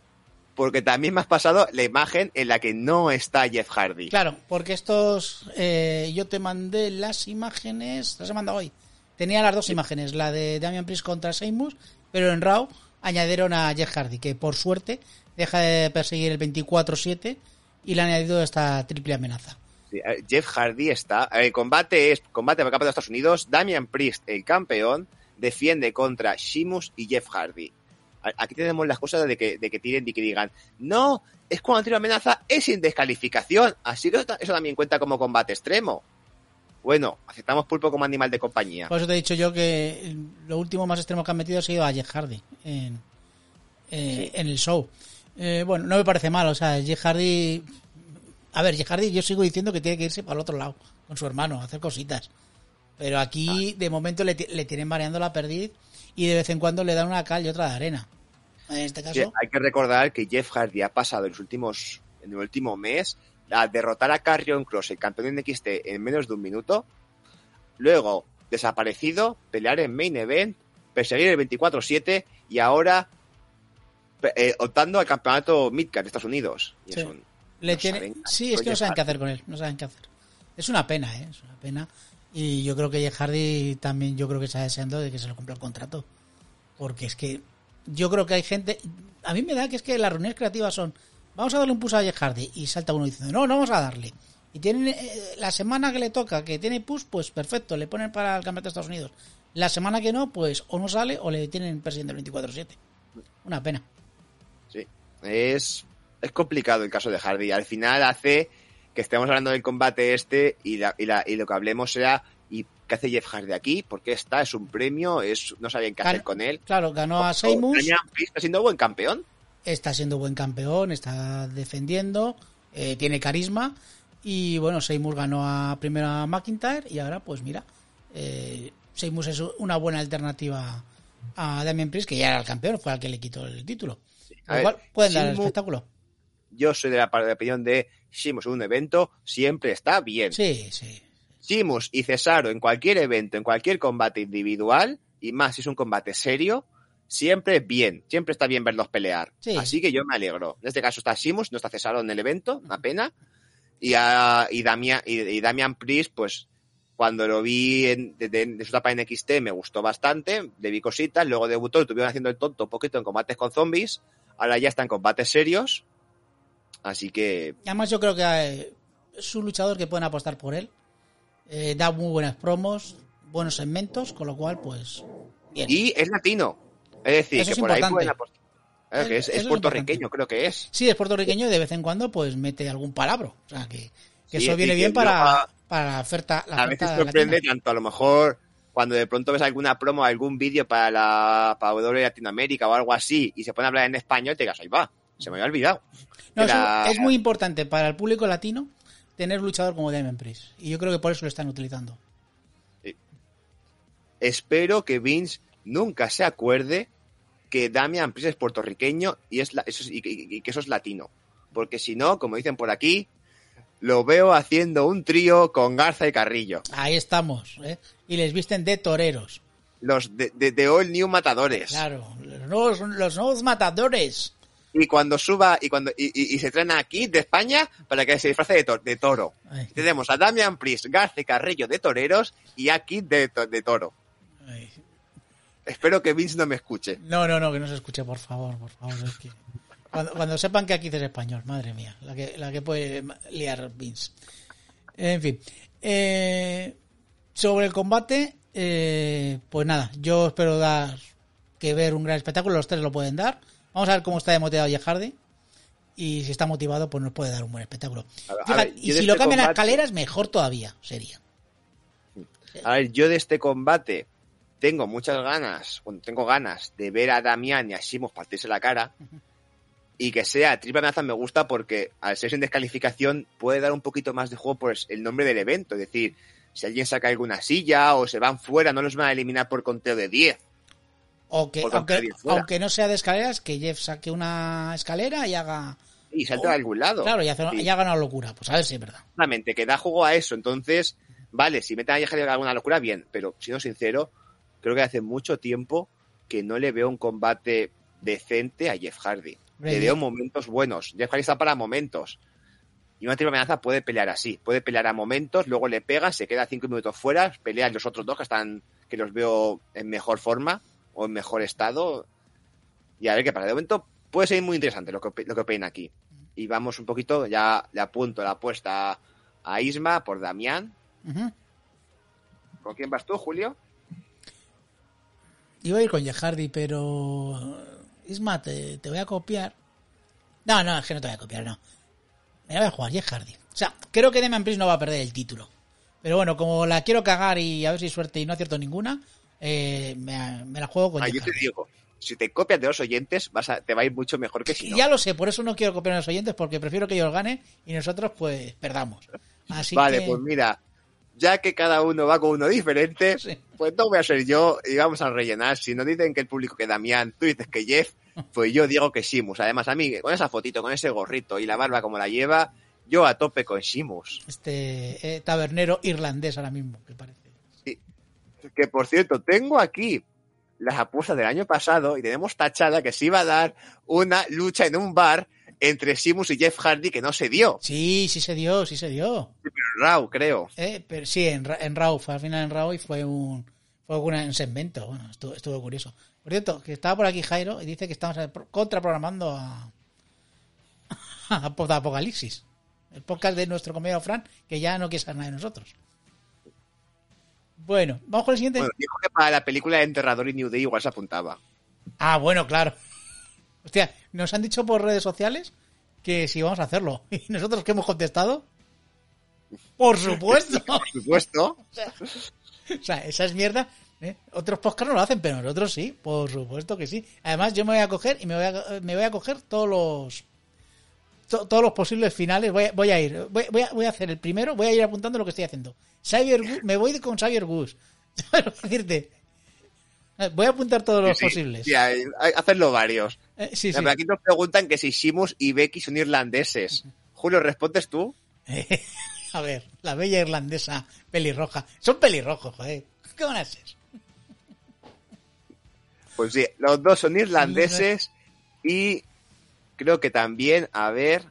Porque también me has pasado la imagen en la que no está Jeff Hardy. Claro, porque estos. eh, yo te mandé las imágenes. Las he mandado hoy. Tenía las dos imágenes, la de Damian Priest contra Seymour, pero en Raw añadieron a Jeff Hardy, que por suerte deja de perseguir el 24-7 y le han añadido esta triple amenaza. Eh, Jeff Hardy está. El combate es combate por el campeonato de Estados Unidos. Damian Priest, el campeón, defiende contra Sheamus y Jeff Hardy. Aquí tenemos las cosas de que, de que tiren y que digan, no, es cuando tiene amenaza, es sin descalificación. Así que eso también cuenta como combate extremo. Bueno, aceptamos pulpo como animal de compañía. Por eso te he dicho yo que lo último más extremo que han metido ha sido a Jeff Hardy en, eh, en el show. Eh, bueno, no me parece mal, o sea, Jeff Hardy. A ver, Jeff Hardy, yo sigo diciendo que tiene que irse para el otro lado, con su hermano, a hacer cositas. Pero aquí, de momento, le, ti- le tienen mareando la perdiz y de vez en cuando le dan una cal y otra de arena. En este Sí, caso, hay que recordar que Jeff Hardy ha pasado en los últimos, en el último mes, a derrotar a Carrion Cross, el campeón de NXT, en menos de un minuto. Luego, desaparecido, pelear en main event, perseguir el 24-7 y ahora eh, optando al campeonato Midcard de Estados Unidos. Y Sí. es un- le no tiene... saben- sí, es que no saben qué hacer con él, no saben qué hacer. Es una pena, ¿eh? Es una pena. Y yo creo que Jeff Hardy también, yo creo que está deseando de que se le cumpla el contrato. Porque es que yo creo que hay gente... A mí me da que es que las reuniones creativas son, vamos a darle un push a Jeff Hardy. Y salta uno diciendo, no, no vamos a darle. Y tienen eh, la semana que le toca, que tiene push, pues perfecto, le ponen para el campeonato de Estados Unidos. La semana que no, pues o no sale o le tienen el 24-7. Una pena. Sí, es, es complicado el caso de Hardy. Al final hace que estemos hablando del combate este y, la, y, la, y lo que hablemos sea ¿y qué hace Jeff Hardy aquí? ¿Por qué está? ¿Es un premio? es ¿No saben qué hacer con él? Claro, ganó a Seymour. Damian Priest está siendo buen campeón. está siendo buen campeón, está defendiendo, eh, tiene carisma y bueno, Seymour ganó a primero a McIntyre y ahora pues mira, eh, Seymour es una buena alternativa a Damien Priest que ya era el campeón, fue al que le quitó el título. A Lo ver, cual pueden dar el espectáculo. Yo soy de la, de la opinión de Sheamus en un evento siempre está bien. Sí, sí. Sheamus y Cesaro en cualquier evento, en cualquier combate individual, y más si es un combate serio, siempre bien. Siempre está bien verlos pelear. Sí. Así que yo me alegro. En este caso está Sheamus, no está Cesaro en el evento, una pena. Y, a, y, Damian, y, y Damian Priest, pues cuando lo vi en, de, de- de su etapa en NXT me gustó bastante, le vi cositas, luego debutó, estuvieron haciendo el tonto un poquito en combates con zombies, ahora ya está en combates serios, así que Y además yo creo que eh, es un luchador que pueden apostar por él. Eh, da muy buenas promos, buenos segmentos, con lo cual pues bien. Y es latino. Es decir, Eso que es por ahí importante. pueden apostar. Eh, que es, puertorriqueño, creo que es. Sí, es puertorriqueño y de vez en cuando pues mete algún palabro. O sea, que, que Sí, eso es viene bien para, para la oferta. La A oferta veces sorprende latina. tanto a lo mejor cuando de pronto ves alguna promo, algún vídeo para la para W Latinoamérica o algo así y se pone a hablar en español, te digas, ahí va, se me había olvidado. No, eso Era- es muy importante para el público latino tener un luchador como Damien Priest. Y yo creo que por eso lo están utilizando. Espero que Vince nunca se acuerde que Damian Priest es puertorriqueño y, es la- eso es- y, y- y que eso es latino. Porque si no, como dicen por aquí, lo veo haciendo un trío con Garza y Carrillo. Ahí estamos, ¿eh? Y les visten de toreros. Los de, de, de All New Matadores. Claro, los nuevos, los nuevos matadores. Y cuando suba y cuando y, y- y se traen aquí de España para que se disfrace de, to- de toro. Ay. Tenemos a Damian Priest, Garza y Carrillo de toreros y aquí de, to- de toro. Ay. Espero que Vince no me escuche. No, no, no, que no se escuche, por favor, por favor. es que- Cuando, cuando sepan que aquí es español, madre mía, la que, la que puede liar Vince. En fin. eh, sobre el combate, eh, pues nada, yo espero dar que ver un gran espectáculo, los tres lo pueden dar. Vamos a ver cómo está de motivado Jeff Hardy. Y si está motivado, pues nos puede dar un buen espectáculo. A ver, a Fíjate, ver, y si de lo este cambian a combate- escaleras, mejor todavía sería. A ver, yo de este combate tengo muchas ganas, bueno, tengo ganas de ver a Damián y a Shimos partirse la cara. Y que sea triple amenaza me gusta porque al ser sin descalificación puede dar un poquito más de juego por el nombre del evento. Es decir, si alguien saca alguna silla o se van fuera, no los van a eliminar por conteo de 10. O que, aunque, no sea de escaleras, que Jeff saque una escalera y haga. Y salta a algún lado. Claro, y, hace, Sí. y haga una locura. Pues a ver si es verdad. Exactamente, que da juego a eso. Entonces, vale, si meten a Jeff Hardy a alguna locura, bien. Pero, siendo sincero, creo que hace mucho tiempo que no le veo un combate decente a Jeff Hardy. Le veo momentos buenos. Jeff Hardy está para momentos. Y una triple amenaza puede pelear así. Puede pelear a momentos, luego le pega, se queda cinco minutos fuera, pelean los otros dos que están, que los veo en mejor forma o en mejor estado. Y a ver qué pasa. De momento puede ser muy interesante lo que, lo que opinan aquí. Y vamos un poquito, ya le apunto la apuesta a Isma por Damián. ¿Con quién vas tú, Julio? Iba a ir con Jeff Hardy, pero. Isma, te, te voy a copiar. No, no, es que no te voy a copiar, no. Me la voy a jugar Jeff Hardy. O sea, creo que Demian Priest no va a perder el título. Pero bueno, como la quiero cagar y a ver si suerte y no acierto ninguna, eh, me, me la juego con Ah, yo te Hardy. digo, si te copias de los oyentes, vas a, te va a ir mucho mejor que si no. Ya lo sé, por eso no quiero copiar a los oyentes, porque prefiero que ellos ganen y nosotros, pues, perdamos. Así vale, que... pues mira, ya que cada uno va con uno diferente, Sí. pues no voy a ser yo y vamos a rellenar. Si nos dicen que el público que Damián, tú dices que Jeff, pues yo digo que Simus. Además, a mí, con esa fotito, con ese gorrito y la barba como la lleva, yo a tope con Simus. Este eh, tabernero irlandés ahora mismo, que parece. Que por cierto, tengo aquí las apuestas del año pasado y tenemos tachada que se iba a dar una lucha en un bar entre Simus y Jeff Hardy que no se dio. Sí, sí se dio, sí se dio. Raw, creo. Eh, pero sí, en, en Raw, fue al final en Raw y fue un, fue un segmento. Bueno, estuvo, estuvo curioso. Por cierto, que estaba por aquí Jairo y dice que estamos pro- contraprogramando a, a Apocalipsis. El podcast de nuestro comedio Fran, que ya no quiere saber nada de nosotros. Bueno, vamos con el siguiente. Bueno, dijo que para la película de Enterrador y New Day igual se apuntaba. Ah, bueno, claro. Hostia, nos han dicho por redes sociales que si vamos a hacerlo. ¿Y nosotros qué hemos contestado? Por supuesto. Por supuesto. O sea, esa es mierda. ¿eh? Otros podcasts no lo hacen, pero nosotros sí, por supuesto que sí. Además, yo me voy a coger y me voy a, me voy a coger todos los to- todos los posibles finales. Voy a, voy a ir, voy, voy a, voy a hacer el primero, voy a ir apuntando lo que estoy haciendo. Xavier me voy con Xavier Gus. ¿Sabes lo que decirte? Eh, Voy a apuntar todos los Sí, posibles. sí, hay, hay- hacerlo varios. Eh, sí, pero Aquí nos preguntan que si Simus y Becky son irlandeses. Julio, ¿respondes tú? A ver, la bella irlandesa pelirroja. Son pelirrojos, joder. ¿Qué van a ser? Pues sí, los dos son irlandeses y creo que también, a ver,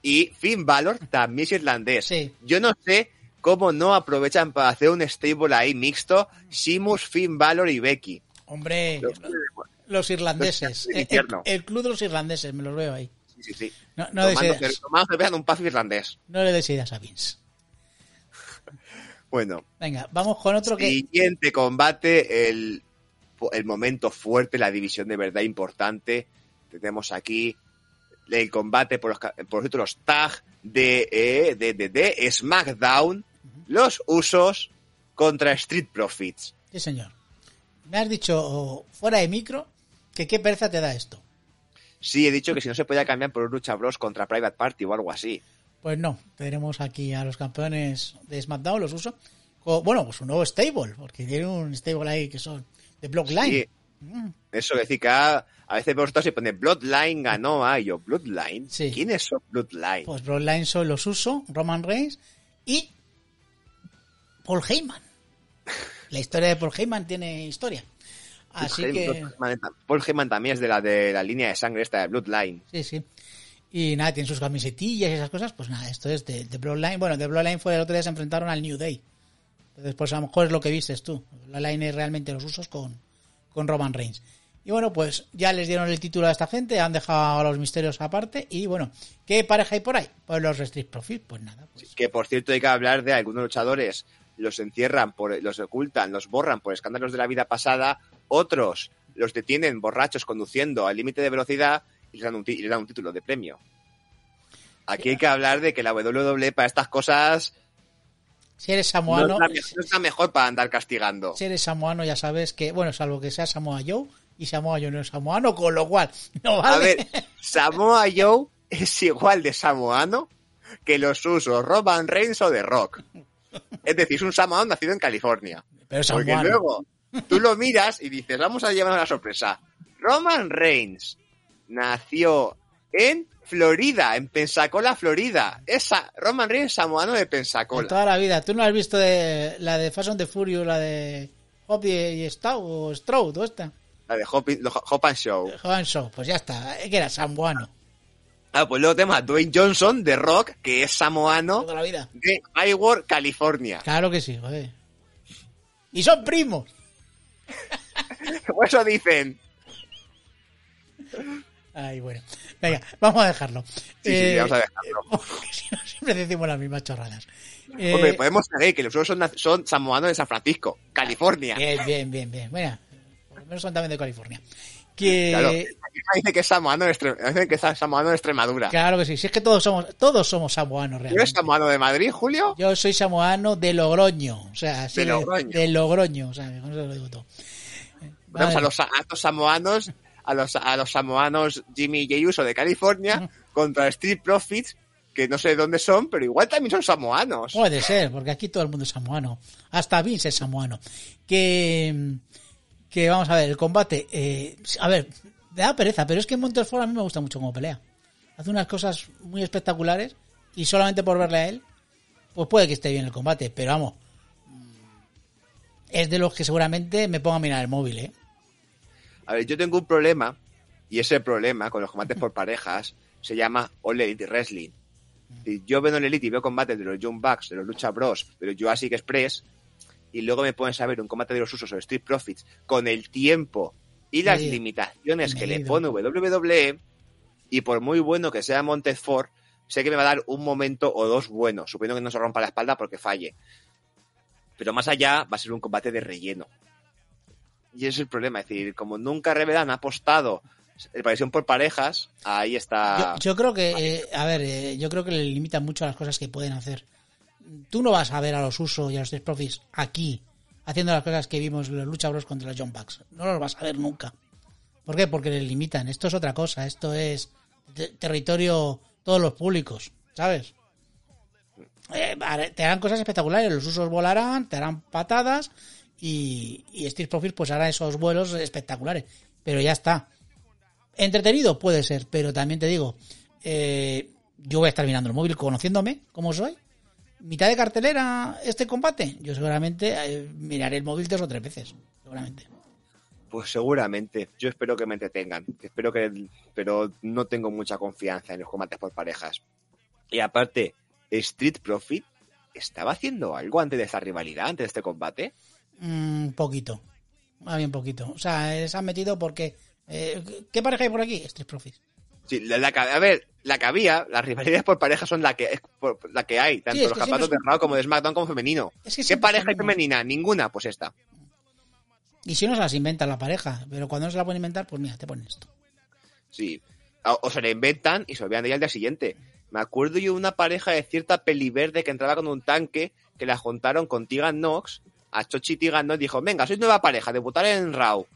y Finn Balor también es irlandés. Yo no sé cómo no aprovechan para hacer un stable ahí mixto, Simus, Finn Balor y Becky. Hombre, Los- los irlandeses. Los El, club de los irlandeses, me los veo ahí. Sí, sí, sí. No, no, en un pub irlandés. no le des ideas a Vince. Bueno, Venga, vamos con otro que... siguiente combate, el, el momento fuerte, la división de verdad importante. Tenemos aquí el combate por los, por los títulos tag de, eh, de, de, de SmackDown, los usos contra Street Profits. Sí, señor. Me has dicho oh, fuera de micro que qué pereza te da esto. Sí, he dicho que si no se podía cambiar por un Lucha Bros contra Private Party o algo así. Pues no, tenemos aquí a los campeones de SmackDown, los uso. co- Bueno, pues un nuevo stable, porque tiene un stable ahí que son de Blockline. Sí, Mm, eso es decir, que ha a veces vosotros se pone Bloodline ganó a yo. ¿Bloodline? Sí. ¿Quién es eso, Bloodline? Pues Bloodline son los Uso, Roman Reigns y Paul Heyman. La historia de Paul Heyman tiene historia. Así Paul que, Heyman- Paul Heyman también es de la de la línea de sangre esta de Bloodline. sí, sí. Y nada, tienen sus camisetillas y esas cosas. Pues nada, esto es de, de Bloodline. Bueno, de Bloodline fue el otro día se enfrentaron al New Day. Entonces, pues a lo mejor es lo que vistes tú. Bloodline es realmente los usos con, con Roman Reigns. Y bueno, pues ya les dieron el título a esta gente, han dejado a los misterios aparte. Y bueno, ¿qué pareja hay por ahí? Pues los Street Profits, pues nada. Pues, Que por cierto hay que hablar de algunos luchadores. Los encierran, por, los ocultan, los borran por escándalos de la vida pasada. Otros los detienen borrachos conduciendo al límite de velocidad y les dan un, ti- y les dan un título de premio. Aquí hay que hablar de que la WWE para estas cosas si eres no, samoano, está, no está mejor para andar castigando. si eres samoano ya sabes que, bueno, salvo que sea Samoa Joe, y Samoa Joe no es samoano, con lo cual, no A ver, Samoa Joe es igual de samoano que los usos Roman Reigns o de Rock. Es decir, es un samoano nacido en California. Pero es Porque luego tú lo miras y dices, vamos a llevar una sorpresa. Roman Reigns nació en Florida, en Pensacola, Florida. Esa Roman Reigns samoano de Pensacola. toda la vida. ¿Tú no has visto de, la de Fast and the Furious, la de Hop y Stroud o Stroud o esta? La de Hop, Hop and Show. Joan Shaw, pues ya está, es que era samoano Ah, pues luego tenemos a Dwayne Johnson de Rock, que es samoano toda la vida. de Iowa, California. Claro que sí, joder. Y son primos. Eso dicen. Ay, bueno. Venga, vamos a dejarlo. Sí, sí, vamos a dejarlo. siempre decimos las mismas chorradas. Eh, Hombre, podemos saber que los usos son, son samoanos de San Francisco, California. Bien, bien, bien, bien. Bueno, por lo menos son también de California. Que, Claro. Dice que es samoano de, Extre- dice que es samoano de Extremadura. claro que sí. Si es que todos somos, todos somos samoanos ¿Tú eres realmente. samoano de Madrid, Julio? Yo soy samoano de Logroño. O sea, sí, De Logroño. de Logroño. O sea, con eso lo digo todo. Tenemos Vale. a los, a samoanos, a los, a los samoanos Jimmy y Uso de California contra Street Profits, que no sé de dónde son, pero igual también son samoanos. Puede ser, porque aquí todo el mundo es samoano. Hasta Vince es samoano. Que, que vamos a ver, el combate. eh, a ver, me da pereza, pero es que Montesfort a mí me gusta mucho como pelea. Hace unas cosas muy espectaculares y solamente por verle a él, pues puede que esté bien el combate, pero vamos. mm, Es de los que seguramente me ponga a mirar el móvil, ¿eh? A ver, yo tengo un problema, y ese problema con los combates por parejas se llama All Elite Wrestling. Si yo veo en Elite y veo combates de los Young Bucks, de los Lucha Bros, de los Jurassic Express, y luego me pueden saber un combate de los usos o Street Profits con el tiempo y las Medido. limitaciones que le pone WWE, y por muy bueno que sea Montesfort, sé que me va a dar un momento o dos buenos, suponiendo que no se rompa la espalda porque falle. Pero más allá va a ser un combate de relleno. Y ese es el problema, es decir, como nunca Revelan ha apostado en presión por parejas, ahí está. Yo, yo creo que, eh, a ver, eh, yo creo que le limitan mucho las cosas que pueden hacer. Tú no vas a ver a los Usos y a los Street Profits aquí haciendo las cosas que vimos en los Lucha Bros contra los John Bucks. No los vas a ver nunca. ¿Por qué? Porque les limitan. Esto es otra cosa. Esto es te- territorio todos los públicos, ¿sabes? Eh, te harán cosas espectaculares. Los Usos volarán, te harán patadas y, y Street Profits pues hará esos vuelos espectaculares. Pero ya está. Entretenido puede ser, pero también te digo, eh, yo voy a estar mirando el móvil conociéndome como soy. Mitad de cartelera este combate. Yo seguramente eh, miraré el móvil dos o tres veces, seguramente. Pues seguramente. Yo espero que me entretengan. Espero que. Pero no tengo mucha confianza en los combates por parejas. Y aparte, Street Profit estaba haciendo algo antes de esta rivalidad, antes de este combate. Un poquito, más bien poquito. O sea, eh, se han metido porque eh, ¿qué pareja hay por aquí? Street Profits. Sí, la, a ver, la que había, las rivalidades por parejas son la que, es por- la que hay, tanto Sí, los siempre de Raw como de SmackDown como femenino. Es que ¿Qué pareja hay femenina? Ninguna, pues esta. Y si no se las inventan la pareja, pero cuando no se la pueden inventar, pues mira, te ponen esto. Sí. O, o se la inventan y se olvidan de ella al día siguiente. Me acuerdo yo de una pareja de cierta peli verde que entraba con un tanque que la juntaron con Tegan Nox. A Chochi Tegan Nox dijo, venga, sois nueva pareja, debutar en Raw.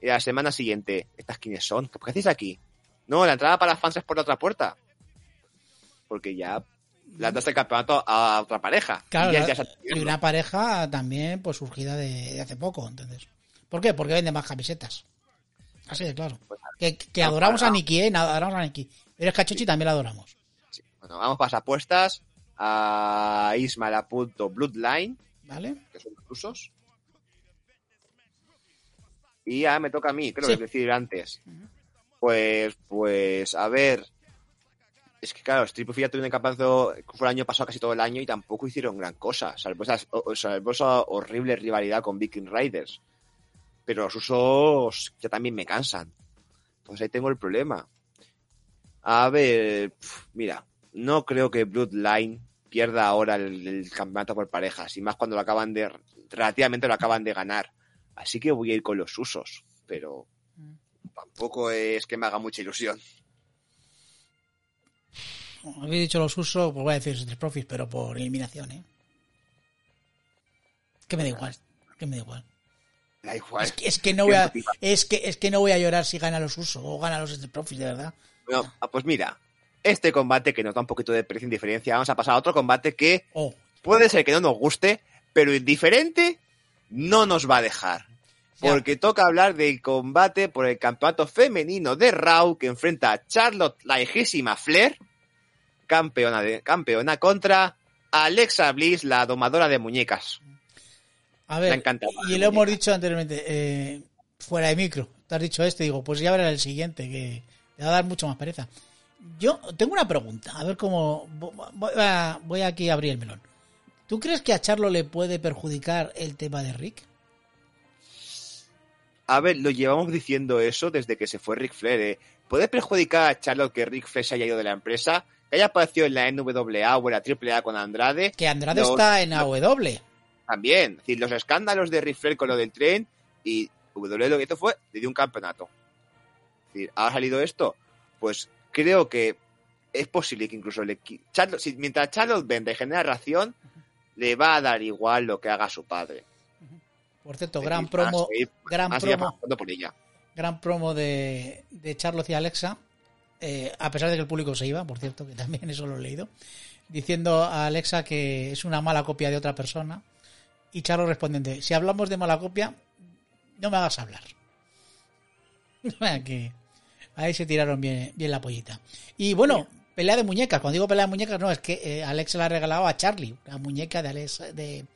Y la semana siguiente, ¿estas quiénes son? ¿Qué hacéis aquí? No, la entrada para fans es por la otra puerta. Porque ya le das el campeonato a otra pareja. Claro, y ya, la- ya se- y una pareja también pues surgida de, de hace poco, entonces. ¿Por qué? Porque vende más camisetas. Así de claro. Pues Que, que adoramos a Nikki, ¿eh? Adoramos a Nikki. Pero es que a Chochi también la adoramos. Sí. Bueno, vamos para las apuestas. A Bloodline, ¿Vale? que son los rusos. Y ya me toca a mí, creo Sí. que decir antes. Pues, pues, a ver. Es que claro, Profit ya tuvieron que fue el año pasado casi todo el año y tampoco hicieron gran cosa, salvo, salvo esa horrible rivalidad con Viking Riders. Pero los usos ya también me cansan. Pues ahí tengo el problema. A ver, mira, no creo que Bloodline pierda ahora el, el campeonato por parejas, y más cuando lo acaban de, relativamente lo acaban de ganar. Así que voy a ir con los usos, pero tampoco es que me haga mucha ilusión. Habéis dicho los usos, pues voy a decir Street Profits, pero por eliminación, ¿eh? Que me da igual, que me da igual. Da igual. Es que, es que no voy a, es que, es que no voy a llorar si gana los usos o gana los Street Profits, de verdad. Bueno, ah, pues mira, este combate que nos da un poquito de precio indiferencia, vamos a pasar a otro combate que Oh, puede ser que no nos guste, pero indiferente no nos va a dejar. Porque toca hablar del combate por el campeonato femenino de Raw que enfrenta a Charlotte la hijésima Flair, campeona, de, campeona contra Alexa Bliss, la domadora de muñecas. a ver, y lo hemos dicho anteriormente, eh, fuera de micro, te has dicho esto, y digo, pues ya verás el siguiente, que te va a dar mucho más pereza. Yo tengo una pregunta, a ver cómo, voy a, voy aquí a abrir el melón. ¿Tú crees que a Charlo le puede perjudicar el tema de Rick? A ver, lo llevamos diciendo eso desde que se fue Rick Flair. ¿eh? ¿Puede perjudicar a Charlotte que Rick Flair se haya ido de la empresa? Que haya aparecido en la NWA o en la AAA con Andrade. Que Andrade Los- está en AW. También. Es decir, los escándalos de Ric Flair con lo del tren y WWE lo que hizo fue le dio un campeonato. Es decir, ¿ha salido esto? Pues creo que es posible que incluso le Charlotte- si- mientras Charlotte vende y genera ración, le va a dar igual lo que haga su padre. Por cierto, gran a promo, seguir- gran promo, por ella. gran promo de, de Charlotte y Alexa, eh, a pesar de que el público se iba, por cierto, que también eso lo he leído, diciendo a Alexa que es una mala copia de otra persona. Y Charlotte respondiendo, si hablamos de mala copia, no me hagas hablar. Que ahí se tiraron bien, bien la pollita. Y bueno, pelea de muñecas. Cuando digo pelea de muñecas, no, es que eh, Alexa la ha regalado a Charlie, la muñeca de, Alexa, de,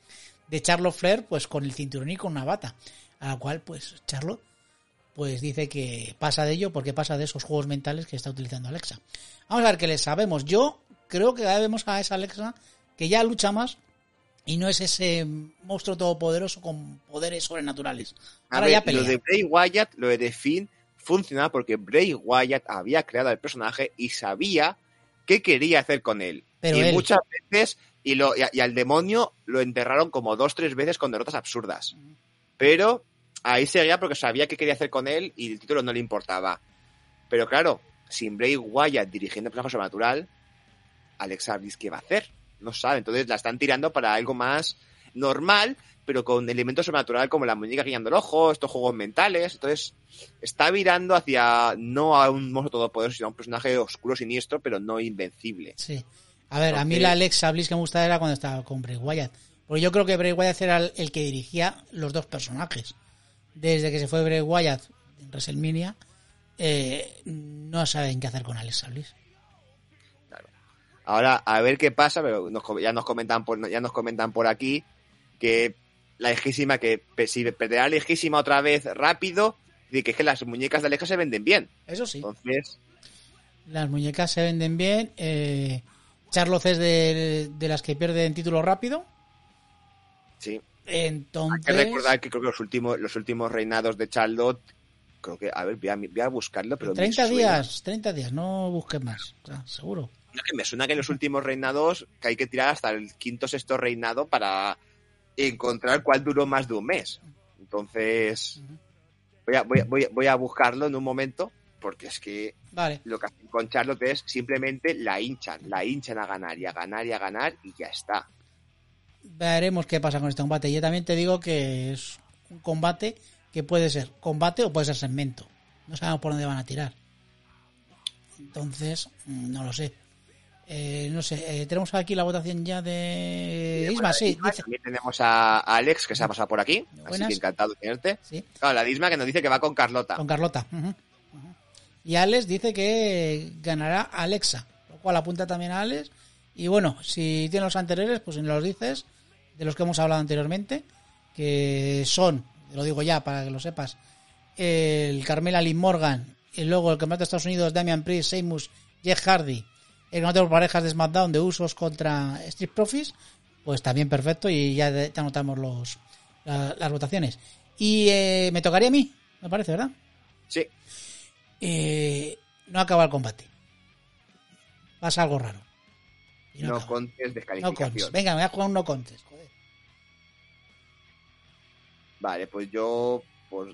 de Charlotte Flair, pues con el cinturón y con una bata. A la cual, pues, Charlotte pues dice que pasa de ello porque pasa de esos juegos mentales que está utilizando Alexa. Vamos a ver qué le sabemos. Yo creo que ya vemos a esa Alexa que ya lucha más y no es ese monstruo todopoderoso con poderes sobrenaturales. A Ahora ver, ya lo pelea. de Bray Wyatt, lo de The Fiend, funcionaba porque Bray Wyatt había creado el personaje y sabía qué quería hacer con él. Pero y él- muchas veces, y, lo, y, a- y al demonio lo enterraron como dos, tres veces con derrotas absurdas. Pero ahí seguía porque sabía qué quería hacer con él y el título no le importaba. Pero claro, sin Bray Wyatt dirigiendo el personaje sobrenatural, Alexa Bliss, ¿qué va a hacer? No sabe. Entonces la están tirando para algo más normal, pero con elementos sobrenatural como la muñeca guiando el ojo, estos juegos mentales. Entonces está virando hacia no a un monstruo todopoderoso, sino a un personaje oscuro, siniestro, pero no invencible. Sí. A ver, a mí la Alexa Bliss que me gustaba era cuando estaba con Bray Wyatt. Porque yo creo que Bray Wyatt era el, el que dirigía los dos personajes. Desde que se fue Bray Wyatt en WrestleMania, eh, no saben qué hacer con Alexa Bliss. Ahora, a ver qué pasa, pero nos ya nos comentan por, ya nos comentan por aquí que la lejísima, que si perderá la lejísima otra vez rápido, que es que las muñecas de Alexa se venden bien. Eso sí. Entonces, Las muñecas se venden bien. Eh, Charlotte es de, de las que pierden título rápido. sí. Entonces. Hay que recordar que creo que los últimos, los últimos reinados de Charlotte, creo que, a ver, voy a, voy a buscarlo, pero me 30 suena- días, 30 días, no busques más. Seguro. No, que me suena que en los últimos reinados que hay que tirar hasta el quinto sexto reinado para encontrar cuál duró más de un mes. Entonces, voy a, voy a- voy a buscarlo en un momento, porque es que Vale. lo que hacen con Charlotte es simplemente la hinchan, la hinchan a ganar y a ganar y a ganar y ya está. Veremos qué pasa con este combate. Yo también te digo que es un combate que puede ser combate o puede ser segmento. No sabemos por dónde van a tirar. Entonces, mm, no lo sé. Eh, no sé, eh, tenemos aquí la votación ya de Isma, sí, dice. También tenemos a Alex que se ha pasado por aquí, así que encantado de tenerte. Sí, Claro, la Disma que nos dice que va con Carlota. con Carlota. ujú. Y Alex dice que ganará Alexa, lo cual apunta también a Alex. Y bueno, si tienes los anteriores, pues nos los dices, de los que hemos hablado anteriormente, que son, te lo digo ya para que lo sepas, el Carmela Lee Morgan, y luego el campeonato de Estados Unidos, Damian Priest, Seymour, Jeff Hardy, el campeonato por parejas de SmackDown de Usos contra Street Profits, pues también perfecto y ya, ya anotamos los, la- las votaciones. Y eh, me tocaría a mí, me parece, ¿verdad? Sí. Eh, no acaba el combate. Pasa algo raro. Y No contes No descalificación. Venga, me voy a jugar un no contest. Joder. Vale, pues yo pues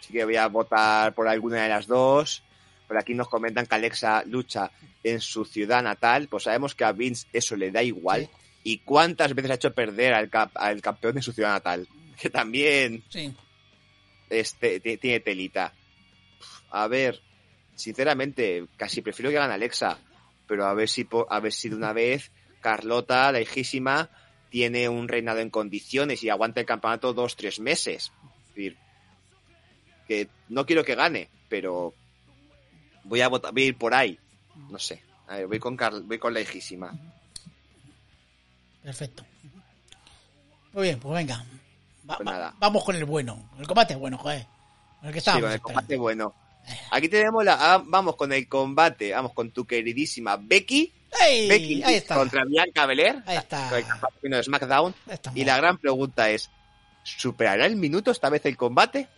sí que voy a votar por alguna de las dos. Por aquí nos comentan que Alexa lucha en su ciudad natal. Pues sabemos que a Vince eso le da igual. Sí. ¿Y cuántas veces ha hecho perder al, cap- al campeón de su ciudad natal? Que también Sí. este, ti- tiene telita. A ver, sinceramente, casi prefiero que gane Alexa. Pero a ver si, a ver si de una vez Carlota, la hijísima, tiene un reinado en condiciones y aguanta el campeonato dos, tres meses. Es decir, que no quiero que gane, pero voy a votar, voy a ir por ahí. No sé. A ver, voy con, Carl- voy con la hijísima. Perfecto. Muy bien, pues venga. Va- Pues va- vamos con el bueno. El combate es bueno, joder. El que Sí, con el esperando. combate bueno. Aquí tenemos la. ah, vamos con el combate. Vamos con tu queridísima Becky. ¡Ey! Becky Ahí está. contra Bianca Belair. Ahí está. con el campeón de SmackDown. Ahí estamos. Y la gran pregunta es: ¿superará el minuto esta vez el combate?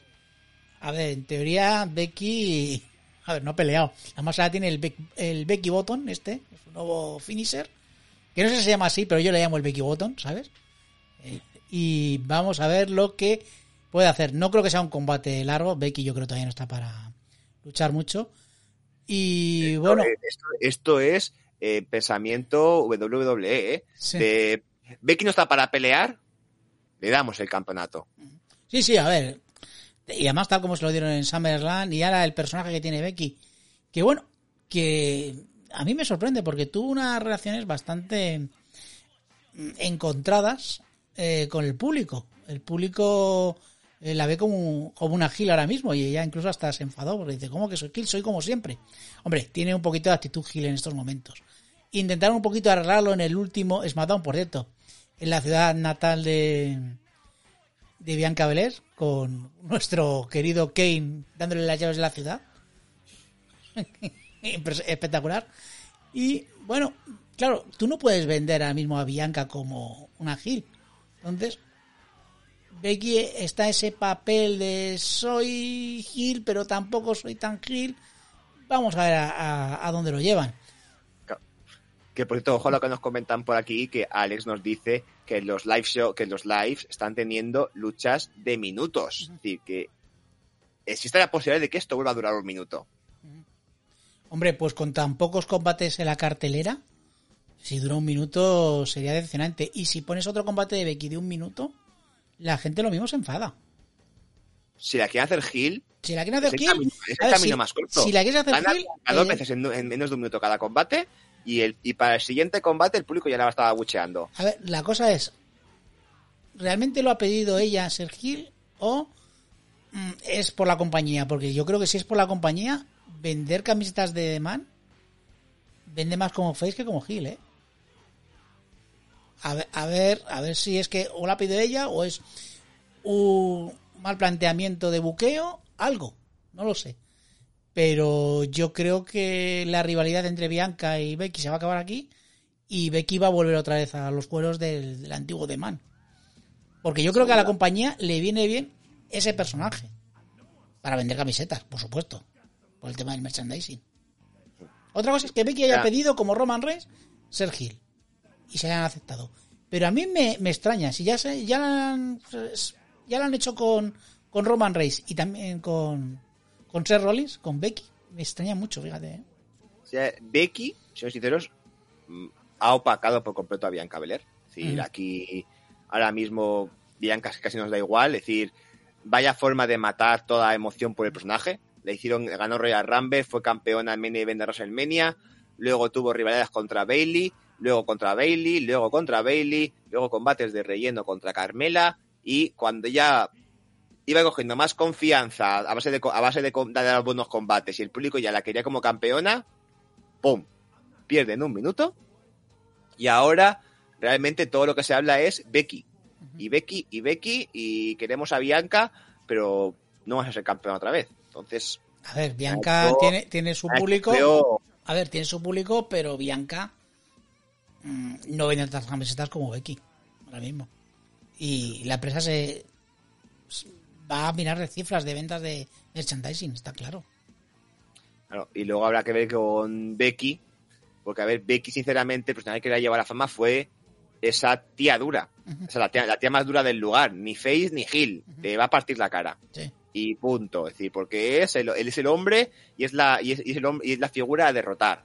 A ver, en teoría, Becky. A ver, no ha peleado. Además, ahora tiene el, el Becky Button, este, su nuevo finisher. Que no sé si se llama así, pero yo le llamo el Becky Button, ¿sabes? Eh, y vamos a ver lo que puede hacer. No creo que sea un combate largo. Becky, yo creo que todavía no está para luchar mucho. Y bueno, Esto, esto es eh, pensamiento WWE. ¿eh? sí. De, Becky no está para pelear, le damos el campeonato. Sí, sí, a ver. Y además tal como se lo dieron en SummerSlam y ahora el personaje que tiene Becky. Que bueno, que a mí me sorprende porque tuvo unas relaciones bastante mm, encontradas eh, con el público. El público eh, la ve como, como una gil ahora mismo y ella incluso hasta se enfadó porque dice, ¿cómo que soy gil? Soy como siempre. Hombre, tiene un poquito de actitud gil en estos momentos. Intentaron un poquito arreglarlo en el último SmackDown, por cierto, en la ciudad natal de, de Bianca Belair con nuestro querido Kane dándole las llaves de la ciudad. Espectacular. Y bueno, claro, tú no puedes vender ahora mismo a Bianca como una Gil. Entonces, Becky está ese papel de soy Gil, pero tampoco soy tan Gil. Vamos a ver a, a- a dónde lo llevan. Que por cierto, ojo lo que nos comentan por aquí, que Alex nos dice que los live show, que los lives están teniendo luchas de minutos. Es decir, que existe la posibilidad de que esto vuelva a durar un minuto. Hombre, pues con tan pocos combates en la cartelera, si dura un minuto sería decepcionante. Y si pones otro combate de Becky de un minuto, la gente lo mismo se enfada. Si la quieren hacer heel, Si la quieren es hacer el camino, es el camino si- más corto. Si la quieres hacer heel, a dos eh, veces en, en menos de un minuto cada combate y, el, y para el siguiente combate el público ya la va a estar abucheando. A ver, la cosa es, ¿realmente lo ha pedido ella ser Gil o mm, es por la compañía? Porque yo creo que si es por la compañía, vender camisetas de Man vende más como face que como Gil, ¿eh? A ver, a ver, a ver si es que o la pedido ella o es un mal planteamiento de buqueo, algo, no lo sé. Pero yo creo que la rivalidad entre Bianca y Becky se va a acabar aquí y Becky va a volver otra vez a los cueros del, del antiguo The Man. Porque yo creo que a la compañía le viene bien ese personaje. Para vender camisetas, por supuesto. Por el tema del merchandising. Otra cosa es que Becky haya Ya. pedido, como Roman Reigns, ser Gil. Y se hayan aceptado. Pero a mí me, me extraña. Si ya, se, ya, la han, ya lo han hecho con, con Roman Reigns y también con, con Seth Rollins, con Becky, me extraña mucho, fíjate. ¿eh? O sea, Becky, si somos sinceros, mm, ha opacado por completo a Bianca Belair. Es decir, Ujú. aquí ahora mismo Bianca casi nos da igual. Es decir, vaya forma de matar toda emoción por el personaje. Le hicieron, ganó Royal Rumble, fue campeona en main event de WrestleMania, luego tuvo rivalidades contra Bailey, luego contra Bailey, luego contra Bailey, luego combates de relleno contra Carmela y cuando ya iba cogiendo más confianza a base de, a base de, de dar buenos combates y el público ya la quería como campeona, ¡pum! Pierden un minuto y ahora realmente todo lo que se habla es Becky. Y Becky, y Becky, y queremos a Bianca, pero no vas a ser campeona otra vez. Entonces. A ver, Bianca tiene, tiene su público. A ver, tiene su público, pero Bianca no vende tantas camisetas como Becky ahora mismo. Y la empresa se va a mirar de cifras de ventas de merchandising, está claro. claro. Y luego habrá que ver con Becky, porque a ver, Becky, sinceramente, el personaje que la llevó a la fama fue esa tía dura. Uh -huh. O sea, la tía, la tía, más dura del lugar. Ni Face ni Gil. Uh -huh. Te va a partir la cara. Sí. Y punto. Es decir, porque es el, él es el hombre y es la, y es, y es el hombre, y es la figura a derrotar.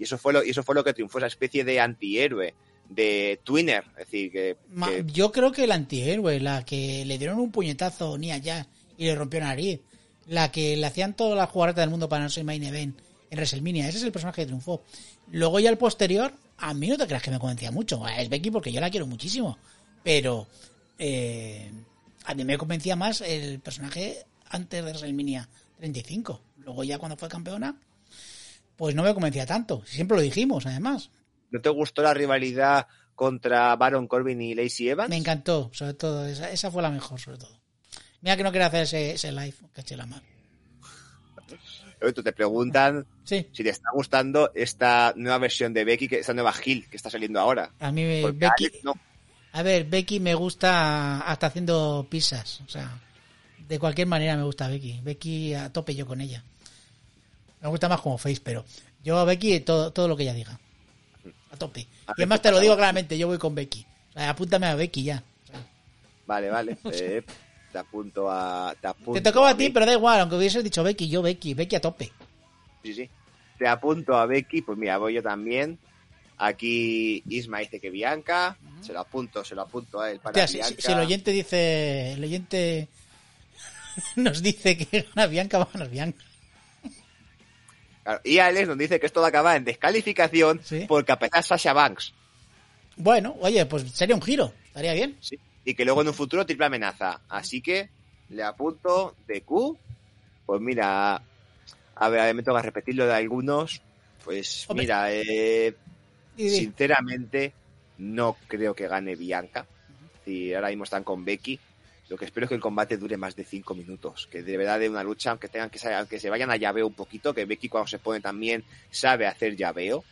Y eso fue lo, y eso fue lo que triunfó, esa especie de antihéroe, de twinner. Es decir, que, Ma, que... Yo creo que el antihéroe, la que le dieron un puñetazo ni allá y le rompió nariz. La que le hacían toda la jugarreta del mundo para no ser main event en WrestleMania. Ese es el personaje que triunfó. Luego ya el posterior, a mí no te creas que me convencía mucho. Es Becky porque yo la quiero muchísimo. Pero eh, a mí me convencía más el personaje antes de WrestleMania 35. Luego ya cuando fue campeona, pues no me convencía tanto. Siempre lo dijimos, además. ¿No te gustó la rivalidad contra Baron Corbin y Lacey Evans? Me encantó, sobre todo. Esa, esa fue la mejor, sobre todo. Mira que no quería hacer ese, ese live, caché la mar. te preguntan sí. si te está gustando esta nueva versión de Becky, esta nueva Gil que está saliendo ahora. A mí me, Becky, Alex, no. a ver, Becky me gusta hasta haciendo pizzas, o sea, de cualquier manera me gusta Becky. Becky a tope yo con ella. Me gusta más como Face, pero yo a Becky todo, todo lo que ella diga. A tope. A y además te lo digo claramente, yo voy con Becky. O sea, apúntame a Becky ya. O sea. Vale, vale. Eh, te apunto a. Te, apunto te tocaba a, a ti, pero da igual, aunque hubieses dicho Becky, yo Becky, Becky a tope. Sí, sí. Te apunto a Becky, pues mira, voy yo también. Aquí Isma dice que Bianca, uh -huh. se lo apunto, se lo apunto a él para Hostia, si, si, si, el oyente dice, el oyente nos dice que gana Bianca, va a ganar Bianca. Y Alex nos dice que esto va a acabar en descalificación ¿Sí? por capezar Sasha Banks. Bueno, oye, pues sería un giro, estaría bien. Sí y que luego en un futuro triple amenaza. Así que le apunto de Q. Pues mira, a ver, me toca repetirlo de algunos. Pues Hombre. mira, eh, sinceramente no creo que gane Bianca. Si ahora mismo están con Becky. Lo que espero es que el combate dure más de 5 minutos. Que de verdad de una lucha, aunque tengan que aunque se vayan a llaveo un poquito, que Becky cuando se pone también sabe hacer llaveo.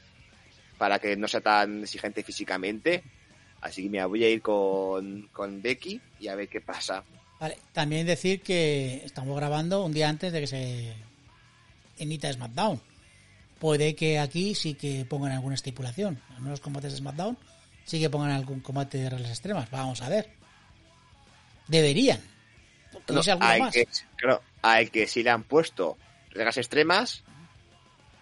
Para que no sea tan exigente físicamente. Así que me voy a ir con, con, Becky y a ver qué pasa. Vale, también decir que estamos grabando un día antes de que se emita SmackDown. Puede que aquí sí que pongan alguna estipulación. En los combates de SmackDown sí que pongan algún combate de reglas extremas. Vamos a ver. Deberían. No, hay que, claro, al que sí le han puesto reglas extremas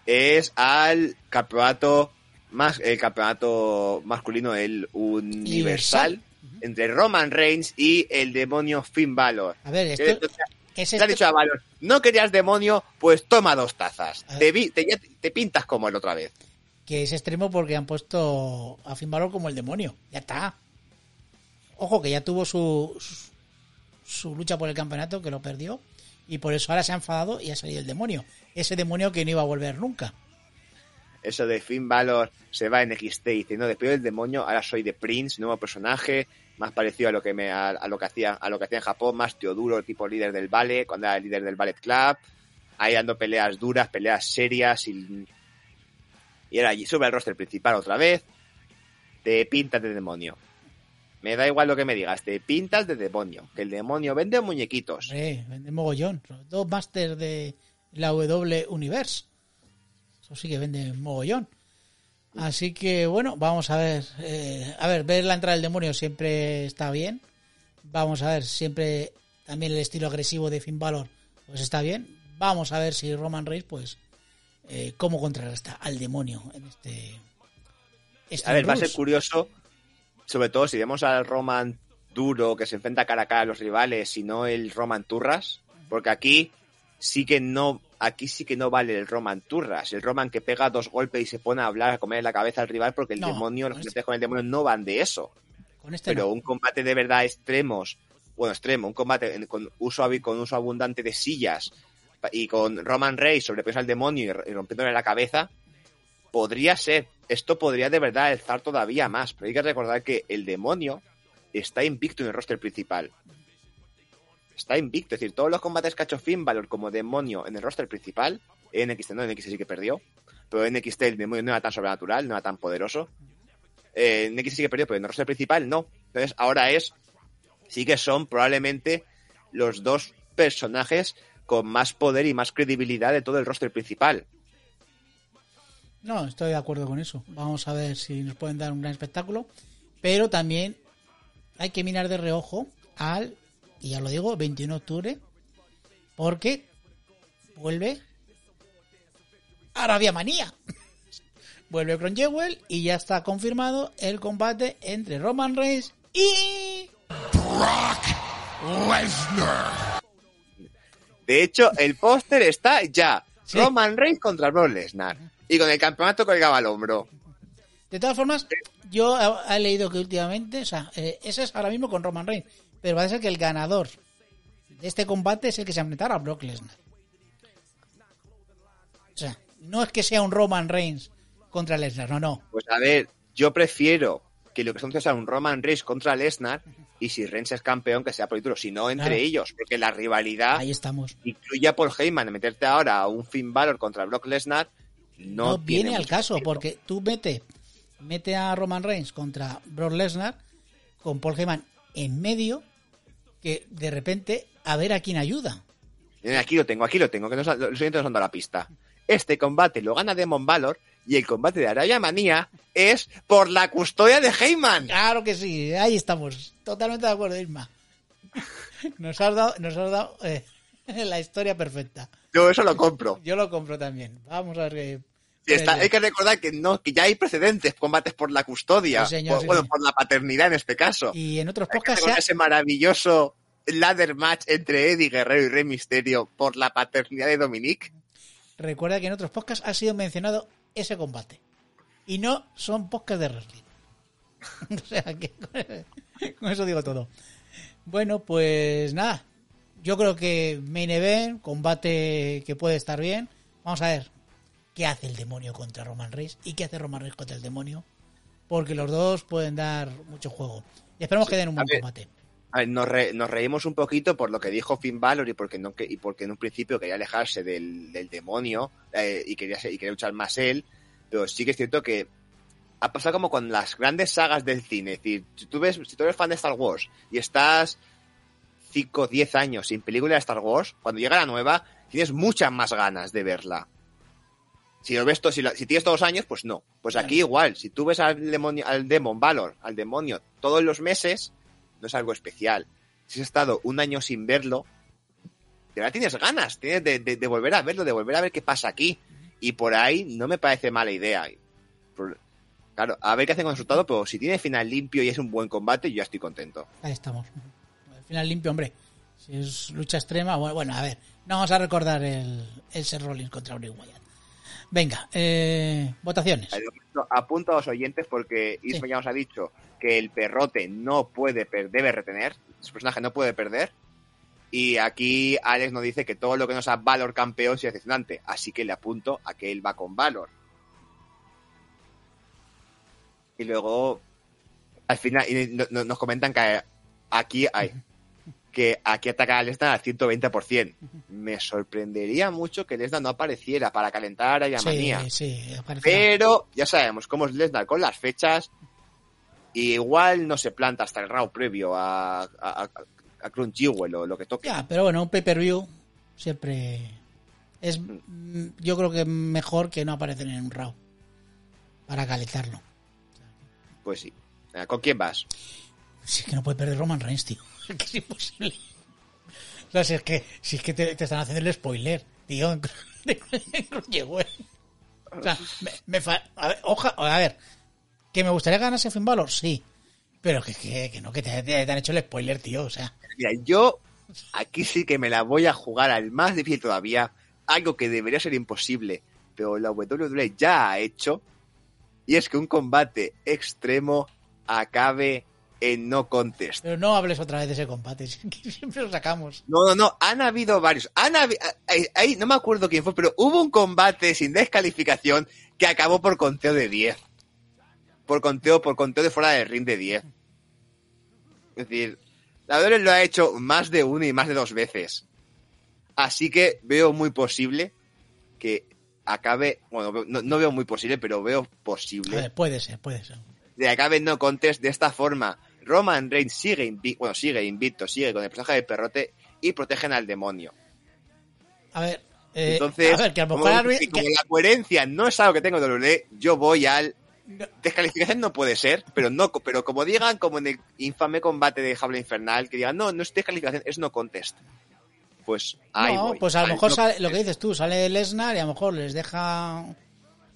es al campeonato más el campeonato masculino, el universal, uh-huh. entre Roman Reigns y el demonio Finn Balor. A ver, esto, te, es te ha dicho a Balor, no querías demonio, pues toma dos tazas. Te, vi, te, te, pintas como el otra vez. Que es extremo porque han puesto a Finn Balor como el demonio. Ya está. Ojo, que ya tuvo su, su, lucha por el campeonato, que lo perdió. Y por eso ahora se ha enfadado y ha salido el demonio. Ese demonio que no iba a volver nunca eso de Finn Balor se va en XT diciendo después del demonio, ahora soy de Prince, nuevo personaje, más parecido a lo que me a, lo que hacía a lo que hacía en Japón, más Teoduro, tipo líder del ballet, cuando era el líder del ballet club, ahí dando peleas duras, peleas serias y y allí sube al roster principal otra vez, te pintas de demonio. Me da igual lo que me digas, te pintas de demonio, que el demonio vende muñequitos. Eh, vende mogollón, dos masters de la W Universe. Eso sí que vende mogollón. Así que bueno, vamos a ver. Eh, a ver, ver la entrada del demonio siempre está bien. Vamos a ver, siempre también el estilo agresivo de Finn Balor, pues está bien. Vamos a ver si Roman Reigns, pues, eh, cómo contrarresta al demonio en este. este a ver, Bruce. va a ser curioso, sobre todo si vemos al Roman duro que se enfrenta cara a cara a los rivales y no el Roman Turras, porque aquí sí que no aquí sí que no vale el Roman Turras, el Roman que pega dos golpes y se pone a hablar, a comer la cabeza al rival, porque el no, demonio, los este... con el demonio no van de eso. Con este Pero no. un combate de verdad extremos, bueno, extremo, un combate en- con uso, con uso abundante de sillas y con Roman Reigns sobrepeso al demonio y rompiéndole la cabeza, podría ser. Esto podría de verdad alzar todavía más. Pero hay que recordar que el demonio está invicto en el roster principal. Está invicto. Es decir, todos los combates que ha hecho Finn Balor como demonio en el roster principal, en NXT no, en NXT sí que perdió. Pero en NXT el demonio no era tan sobrenatural, no era tan poderoso. Eh, en NXT sí que perdió, pero en el roster principal no. Entonces ahora es, sí que son probablemente los dos personajes con más poder y más credibilidad de todo el roster principal. No, estoy de acuerdo con eso. Vamos a ver si nos pueden dar un gran espectáculo. Pero también hay que mirar de reojo al, y ya lo digo, 21 de octubre, porque vuelve Arabia Manía. Vuelve Cron Jewel y ya está confirmado el combate entre Roman Reigns y De hecho, el póster está ya. Sí. Roman Reigns contra Brock Lesnar. Y con el campeonato colgado al hombro. De todas formas, yo he, leído que últimamente, o sea, eh, ese es ahora mismo con Roman Reigns, pero va a ser que el ganador de este combate es el que se enfrentará a Brock Lesnar. O sea, no es que sea un Roman Reigns contra Lesnar, no, no. Pues a ver, yo prefiero que lo que son sea un Roman Reigns contra Lesnar y si Reigns es campeón que sea por título, si no entre Claro. ellos, porque la rivalidad Ahí estamos. incluye a Paul Heyman, meterte ahora a un Finn Balor contra Brock Lesnar no, viene al caso, sentido. porque tú mete, mete a Roman Reigns contra Brock Lesnar con Paul Heyman en medio, que de repente a ver a quién ayuda. Aquí lo tengo, aquí lo tengo, que nos, los nos han dado la pista. Este combate lo gana Demon Valor y el combate de Araya Manía es por la custodia de Heyman. Claro que sí, ahí estamos. Totalmente de acuerdo, Isma. Nos has dado, nos has dado eh, la historia perfecta. Yo eso lo compro. Yo lo compro también. Vamos a ver. Sí, está- hay que recordar que no, que ya hay precedentes, combates por la custodia, Sí, señor, por- sí, bueno, señor. por la paternidad en este caso. Y en otros podcasts ha- ese maravilloso ladder match entre Eddie Guerrero y Rey Misterio por la paternidad de Dominic. recuerda que en otros podcasts ha sido mencionado ese combate. Y no son podcasts de wrestling. o sea que con eso digo todo. Bueno, pues nada. Yo creo que main event, combate que puede estar bien. Vamos a ver qué hace el demonio contra Roman Reigns y qué hace Roman Reigns contra el demonio. Porque los dos pueden dar mucho juego. Y esperemos que den un buen ver. combate. A ver, nos, re- nos reímos un poquito por lo que dijo Finn Balor y porque, no, que- y porque en un principio quería alejarse del, del demonio eh, y, quería, y quería luchar más él, pero sí que es cierto que ha pasado como con las grandes sagas del cine. Es decir, si tú, ves, si tú eres fan de Star Wars y estás 5 o 10 años sin película de Star Wars, cuando llega la nueva, tienes muchas más ganas de verla. Si lo ves si, si tienes todos los años, pues no. Pues aquí igual, si tú ves al demonio, al Demon Valor, al demonio, todos los meses, no es algo especial. Si has estado un año sin verlo, de verdad tienes ganas, tienes de, de- de volver a verlo, de volver a ver qué pasa aquí. Y por ahí no me parece mala idea. Claro, a ver qué hacen con el resultado, pero si tiene final limpio y es un buen combate, yo ya estoy contento. Ahí estamos. Al final limpio, hombre. Si es lucha extrema, bueno, bueno, a ver. No vamos a recordar el, el Seth Rollins contra Bray Wyatt. Venga, eh, votaciones. Apunto a los oyentes porque Isma Sí. ya nos ha dicho que el perrote no puede debe retener, su personaje no puede perder. Y aquí Alex nos dice que todo lo que nos da Valor campeón es decepcionante. Así que le apunto a que él va con Valor. Y luego, al final, y nos comentan que aquí hay que aquí ataca a Lesnar al 120%. Me sorprendería mucho que Lesnar no apareciera para calentar a Yamanía. Sí, sí. Pero ya sabemos cómo es Lesnar con las fechas. Y igual no se planta hasta el round previo a, a, a, a Crunchyroll o lo que toque. Ya, pero bueno, un pay-per-view siempre es, mm, yo creo que mejor que no aparecer en un RAW para calentarlo. Pues sí. ¿Con quién vas? Es que no puede perder Roman Reigns, tío. Es que es imposible. O sea, si es que, si es que te, te están haciendo el spoiler, tío. en- Crunchyroll. O sea, me, me fa- a, ver, oja- a ver, que me gustaría ganarse Finn Balor, sí. Pero que, que, que no, que te, te han hecho el spoiler, tío. O sea, Mira, yo aquí sí que me la voy a jugar al más difícil todavía. Algo que debería ser imposible, pero la WWE ya ha hecho. Y es que un combate extremo acabe en no contest. Pero no hables otra vez de ese combate, siempre lo sacamos. No, no, no, han habido varios. Han ahí no me acuerdo quién fue, pero hubo un combate sin descalificación que acabó por conteo de 10. Por conteo, por conteo de fuera del ring de 10. Es decir, la WWE lo ha hecho más de una y más de dos veces. Así que veo muy posible que acabe, bueno, no, no veo muy posible, pero veo A posible ver, puede ser, puede ser. de acabe no contest de esta forma. Roman Reigns sigue invicto, bueno, sigue invicto, sigue con el personaje de perrote y protegen al demonio. A ver, eh, Entonces, a ver, que a lo como, y como que- la coherencia no es algo que tengo de WWE, yo voy al no, descalificación no puede ser, pero no, pero como digan, como en el infame combate de Jabla Infernal, que digan, no, no es descalificación, es no contest. Pues ahí no, voy. pues a lo mejor no sale- lo que dices tú, sale Lesnar y a lo mejor les deja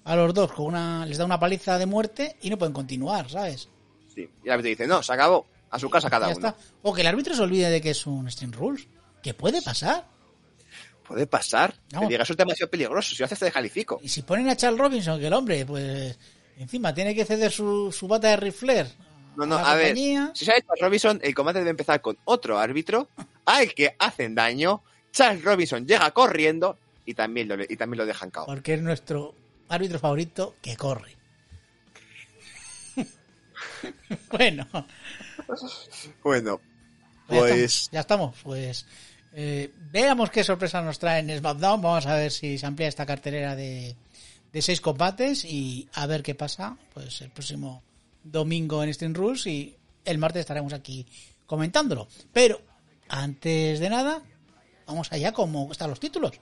a los dos con una, les da una paliza de muerte y no pueden continuar, ¿sabes? Sí. Y el árbitro dice, no, se acabó, a su casa cada ya uno. está. O que el árbitro se olvide de que es un Stream Rules. Que puede pasar. Puede pasar. Vamos. Que es demasiado peligroso, si lo haces te descalifico. Y si ponen a Charles Robinson, que el hombre, pues encima tiene que ceder su, su bata de rifler. No, no, a ver, si sabes Charles Robinson, el combate debe empezar con otro árbitro al que hacen daño. Charles Robinson llega corriendo y también lo, y también lo dejan cao. Porque es nuestro árbitro favorito que corre. bueno, Bueno, pues ya estamos. Pues eh, veamos qué sorpresa nos trae en SmackDown. Vamos a ver si se amplía esta cartelera de, de seis combates y a ver qué pasa. Pues el próximo domingo en Stream Rules y el martes estaremos aquí comentándolo. Pero antes de nada, vamos allá como están los títulos.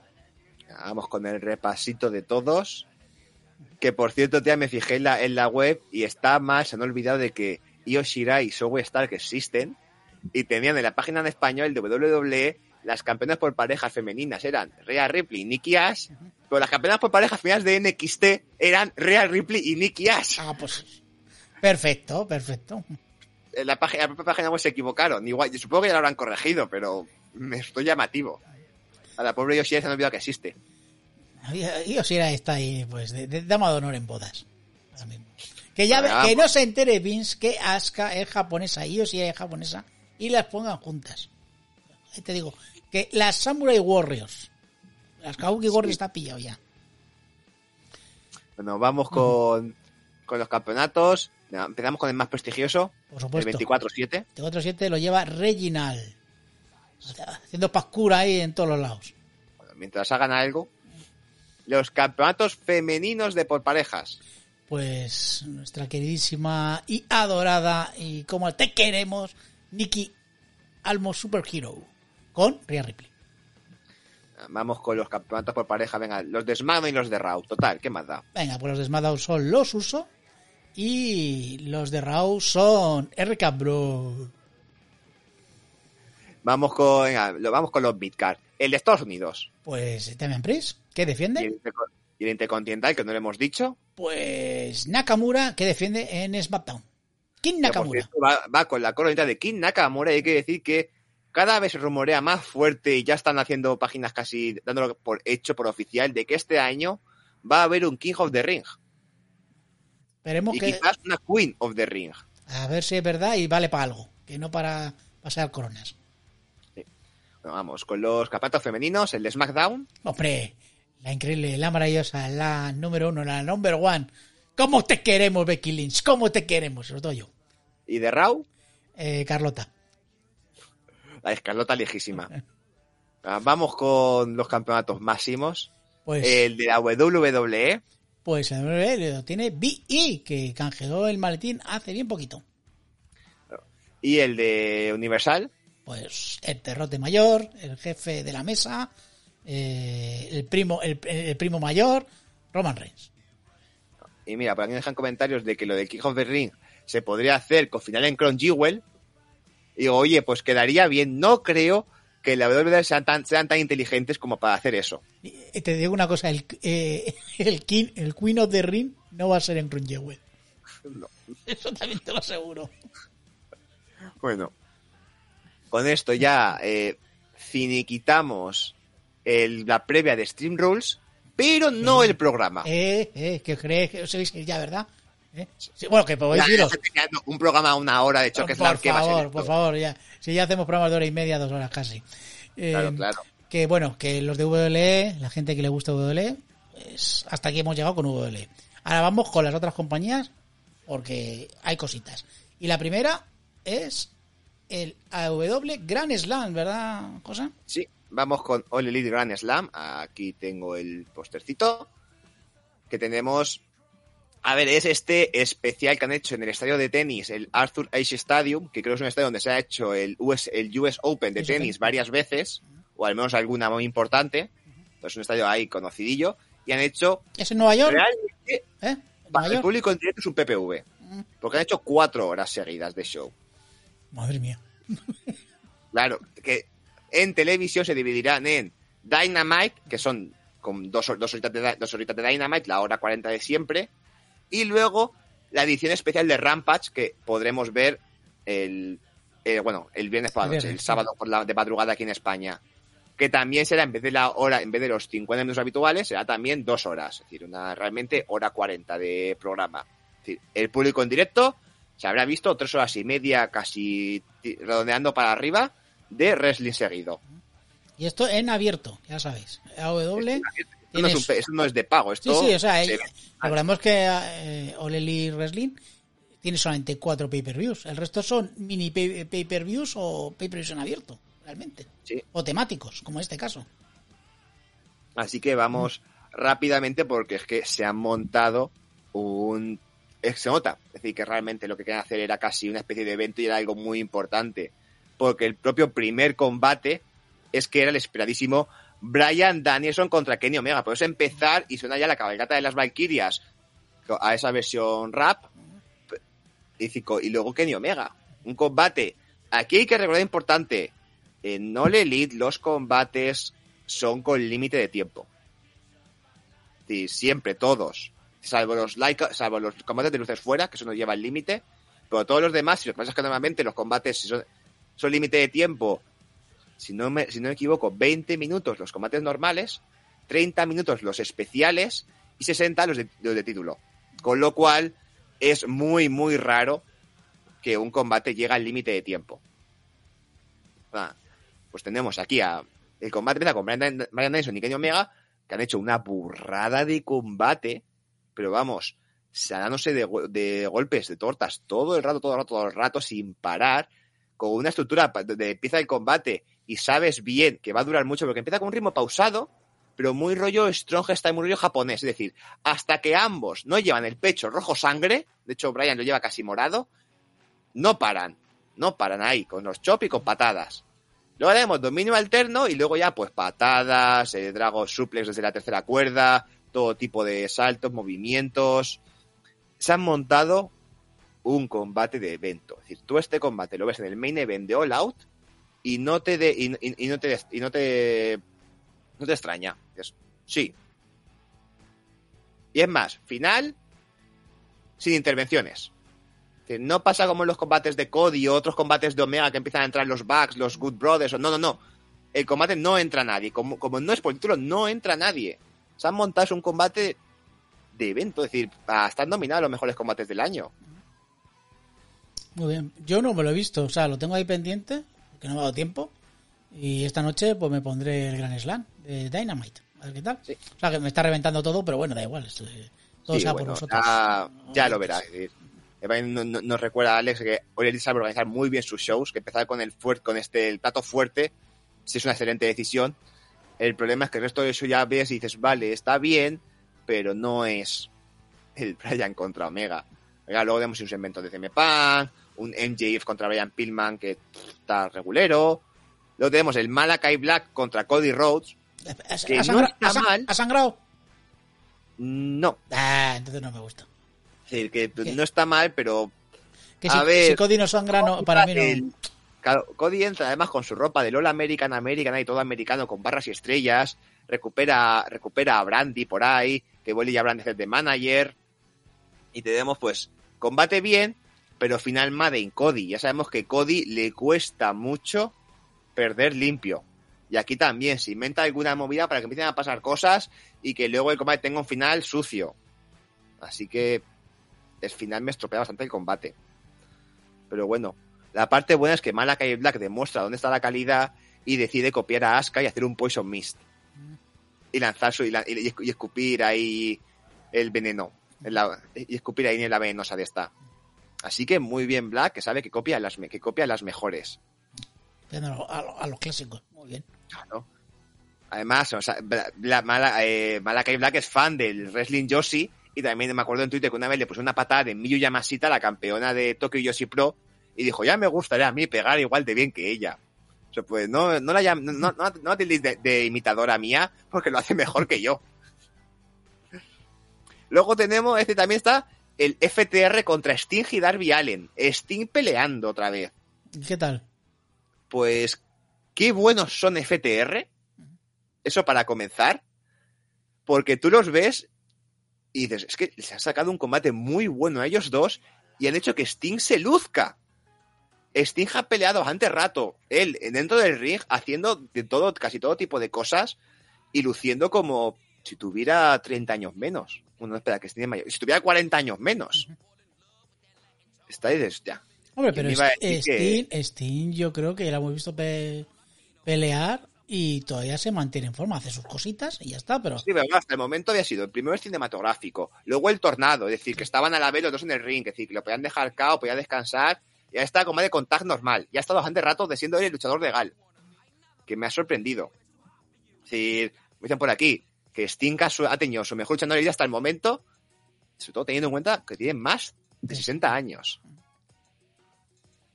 vamos con el repasito de todos. Que por cierto, ya me fijé en la, en la web y está mal, se han olvidado de que Io Shirai y Zoe Stark existen y tenían en la página en español de WWE las campeonas por parejas femeninas eran Rhea Ripley y Nikki Ash, pero las campeonas por parejas femeninas de NXT eran Rhea Ripley y Nikki Ash. Ah, pues perfecto, perfecto. en la página, la propia página web se equivocaron. Igual, yo supongo que ya lo habrán corregido, pero me estoy llamativo. A la pobre Yoshi se han olvidado que existe. Y os irá está ahí, pues, de, de dama de honor en bodas. Que ya ve- Vamos. que no se entere Vince que Asuka es japonesa y Yoshi es japonesa y las pongan juntas. Ahí te digo, que las Samurai Warriors, las Kabuki Warriors está pillado ya. Bueno, vamos con, con los campeonatos. Empezamos con el más prestigioso, Por el supuesto. 24-7. Este otro 7 lo lleva Reginal. Haciendo pascura ahí en todos los lados. Bueno, mientras hagan algo. Los campeonatos femeninos de por parejas. Pues nuestra queridísima y adorada y como te queremos, Nikki Almo Superhero con Rhea Ripley. Vamos con los campeonatos por pareja. Venga, los de SmackDown y los de Raw. Total, ¿qué más da? Venga, pues los de SmackDown son los Uso y los de Raw son RK Bro. Vamos con, venga, lo, vamos con los Midcard. El de Estados Unidos. Pues Damian Priest, que Y defiende. y el Intercontinental, que no le hemos dicho. Pues Nakamura, que defiende en SmackDown. King Nakamura. cierto, va, va con la coronita de King Nakamura y hay que decir que cada vez se rumorea más fuerte y ya están haciendo páginas casi dándolo por hecho, por oficial, de que este año va a haber un King of the Ring Esperemos y que quizás una Queen of the Ring. a ver si es verdad y vale para algo, que no para pasar coronas. Bueno, vamos, con los campeonatos femeninos, el de SmackDown, Hombre, la increíble, la maravillosa, la número uno, la number one. ¿Cómo te queremos, Becky Lynch? ¿Cómo te queremos? Sobre todo yo. y de Raw, Eh, Carlota. la escarlota lejísima. Ah, Vamos con los campeonatos máximos. Pues, El de la E, WWE, pues el WWE lo tiene BE, que canjeó el maletín hace bien poquito. y el de Universal, Pues el terrote mayor, el jefe de la mesa, eh, el primo, el, el primo mayor, Roman Reigns. Y mira, por aquí me dejan comentarios de que lo del King of the Ring se podría hacer con final en Crown Jewel. Y digo, oye, pues quedaría bien. No creo que la WWE sean tan, sean tan inteligentes como para hacer eso. Y, eh, te digo una cosa, el, eh, el, king, el Queen of the Ring no va a ser en Crown Jewel. No. Eso también te lo aseguro. Bueno, con esto ya eh, finiquitamos el- la previa de Stream Rules, pero no el programa. Eh, eh, que crees que sois ya, ¿verdad? ¿eh? Sí, bueno, que podéis Ya, iros. un programa a una hora de choque Por que va a ser favor, por favor, ya. Si ya hacemos programas de hora y media, dos horas casi. Eh, Claro, claro. Que bueno, que los de WLE, la gente que le gusta WLE, pues hasta aquí hemos llegado con WLE. Ahora vamos con las otras compañías, porque hay cositas. Y la primera es el AW Grand Slam, ¿verdad, Cosa? Sí, vamos con All Elite Grand Slam. Aquí tengo el postercito que tenemos. A ver, es este especial que han hecho en el estadio de tenis, el Arthur Ashe Stadium, que creo que es un estadio donde se ha hecho el US, el US Open de tenis varias veces, o al menos alguna muy importante. Pues es un estadio ahí conocidillo. Y han hecho ¿Es en Nueva York? realmente ¿Eh? ¿En para el público en directo es un PPV. Porque han hecho cuatro horas seguidas de show. Madre mía. Claro, que en televisión se dividirán en Dynamite, que son con dos, dos, horitas de, dos horitas de Dynamite, la hora 40 de siempre, y luego la edición especial de Rampage, que podremos ver el, eh, bueno, el viernes por la noche, el sábado por la de madrugada aquí en España. Que también será, en vez de la hora, en vez de los 50 minutos habituales, será también dos horas. Es decir, una realmente hora 40 de programa. Es decir, el público en directo se habrá visto tres horas y media, casi redondeando para arriba, de wrestling seguido. Y esto en abierto, ya sabéis. AW. Esto no, es un pe- esto no es de pago, Sí, esto sí, o sea, se eh, ve. recordemos que eh, All Elite Wrestling tiene solamente cuatro pay-per-views. El resto son mini pay- pay-per-views o pay-per-views en abierto, realmente. Sí. O temáticos, como este caso. Así que vamos rápidamente porque es que se han montado un... es- Se nota, es decir, que realmente lo que querían hacer era casi una especie de evento y era algo muy importante. Porque el propio primer combate es que era el esperadísimo Brian Danielson contra Kenny Omega. Puedes empezar y suena ya la cabalgata de las Valkyrias a esa versión rap. Y, y luego Kenny Omega. Un combate. Aquí hay que recordar importante. En All Elite los combates son con límite de tiempo. Decir, siempre, todos. Salvo los, like, salvo los combates de luces fuera, que eso no lleva el límite. Pero todos los demás, si lo que pasa normalmente los combates son, son límite de tiempo, si no, me, si no me equivoco, 20 minutos los combates normales, 30 minutos los especiales y 60 los de, los de título. Con lo cual es muy, muy raro que un combate llegue al límite de tiempo. Ah, pues tenemos aquí a... El combate empieza con Brian Danielson y Kenny Omega, que han hecho una burrada de combate, pero vamos, sanándose de, de golpes, de tortas, todo el rato, todo el rato, todo el rato, sin parar, una estructura donde empieza el combate y sabes bien que va a durar mucho, porque empieza con un ritmo pausado, pero muy rollo strong style, muy rollo japonés, es decir, hasta que ambos no llevan el pecho rojo sangre, de hecho Brian lo lleva casi morado, no paran, no paran ahí, con los chop y con patadas. Luego haremos dominio alterno y luego ya pues patadas, eh, dragon suplex desde la tercera cuerda, todo tipo de saltos, movimientos. Se han montado un combate de evento. Es decir, tú este combate lo ves en el main event de All Out y no te de, y, no te y no te no te extraña. Dices, sí. Y es más, final sin intervenciones. Es decir, No pasa como en los combates de Cody o otros combates de Omega que empiezan a entrar los Bucks, los Good Brothers. O, no, no, no. El combate no entra nadie. Como, como no es por título, no entra nadie. Se han montado es un combate de evento. Es decir, están nominados los mejores combates del año. Muy bien. Yo no me lo he visto, o sea, lo tengo ahí pendiente, que no me ha dado tiempo. Y esta noche pues me pondré el Gran Slam de Dynamite. A ver qué tal. Sí. O sea, que me está reventando todo, pero bueno, da igual. esto, eh, todo Sí, sea bueno, por nosotros. Ya, ya lo verás. es decir, también no- no- Nos recuerda a Alex que Oriel sabe organizar muy bien sus shows, que empezar con el fuerte, con este el plato fuerte, sí es una excelente decisión. El problema es que el resto de show ya ves y dices, vale, está bien, pero no es el Brian contra Omega. Venga, luego tenemos un segmento de CM Punk, un MJF contra Brian Pillman que está regulero. Luego tenemos el Malakai Black contra Cody Rhodes. ¿Ha, que ha no está mal. ¿Ha sangrado? No, Ah, entonces no me gusta. es decir, que ¿Qué? no está mal, pero Que A si, ver, si Cody no sangra, no, para mí no. El- claro, Cody entra además con su ropa del All American American y todo americano con barras y estrellas. Recupera, recupera a Brandy por ahí, que vuelve ya a Brandy a ser de manager. Y tenemos pues combate bien, pero final Made in Cody. Ya sabemos que Cody le cuesta mucho perder limpio. Y aquí también se inventa alguna movida para que empiecen a pasar cosas y que luego el combate tenga un final sucio. Así que el final me estropea bastante el combate. Pero bueno, la parte buena es que Malakai Black demuestra dónde está la calidad y decide copiar a Asuka y hacer un Poison Mist. Y lanzar su, y, escupir ahí el veneno. y escupir ahí en la venenosa de esta. Así que muy bien Black, que sabe que copia las, que copia las mejores. A, lo- a lo- a los clásicos. Muy bien. Claro. Además, o sea, Bla- Bla- Mala- eh, Malakai Black es fan del wrestling Yoshi y también me acuerdo en Twitter que una vez le puso una patada de Miyu Yamashita, la campeona de Tokyo Yoshi Pro, y dijo, ya me gustaría a mí pegar igual de bien que ella. O sea, pues no, no la no, no, no, de, de imitadora mía porque lo hace mejor que yo. Luego tenemos, este también está el FTR contra Sting y Darby Allen. Sting peleando otra vez. ¿Y ¿Qué tal? Pues, qué buenos son FTR. Eso para comenzar. Porque tú los ves y dices, es que se ha sacado un combate muy bueno a ellos dos y han hecho que Sting se luzca. Sting ha peleado bastante rato, él dentro del ring, haciendo de todo, casi todo tipo de cosas y luciendo como si tuviera 30 años menos. Bueno, espera, que es mayor. Si tuviera 40 años menos. Está ahí desde ya. Hombre, pero Sting, que- Sting yo creo que ya lo hemos visto pe- pelear y todavía se mantiene en forma, hace sus cositas y ya está, pero Sí, pero hasta el momento había sido el primero el cinematográfico, luego el tornado, es decir, que estaban a la vez los dos en el ring, es decir, que lo podían dejar cao, podía descansar, y ahí está como de contacto normal. Ya ha estado bastante rato de siendo él el luchador de Gal, que me ha sorprendido. Es decir, me dicen por aquí que Sting ha tenido su mejor luchador de hasta el momento, sobre todo teniendo en cuenta que tiene más de 60 años.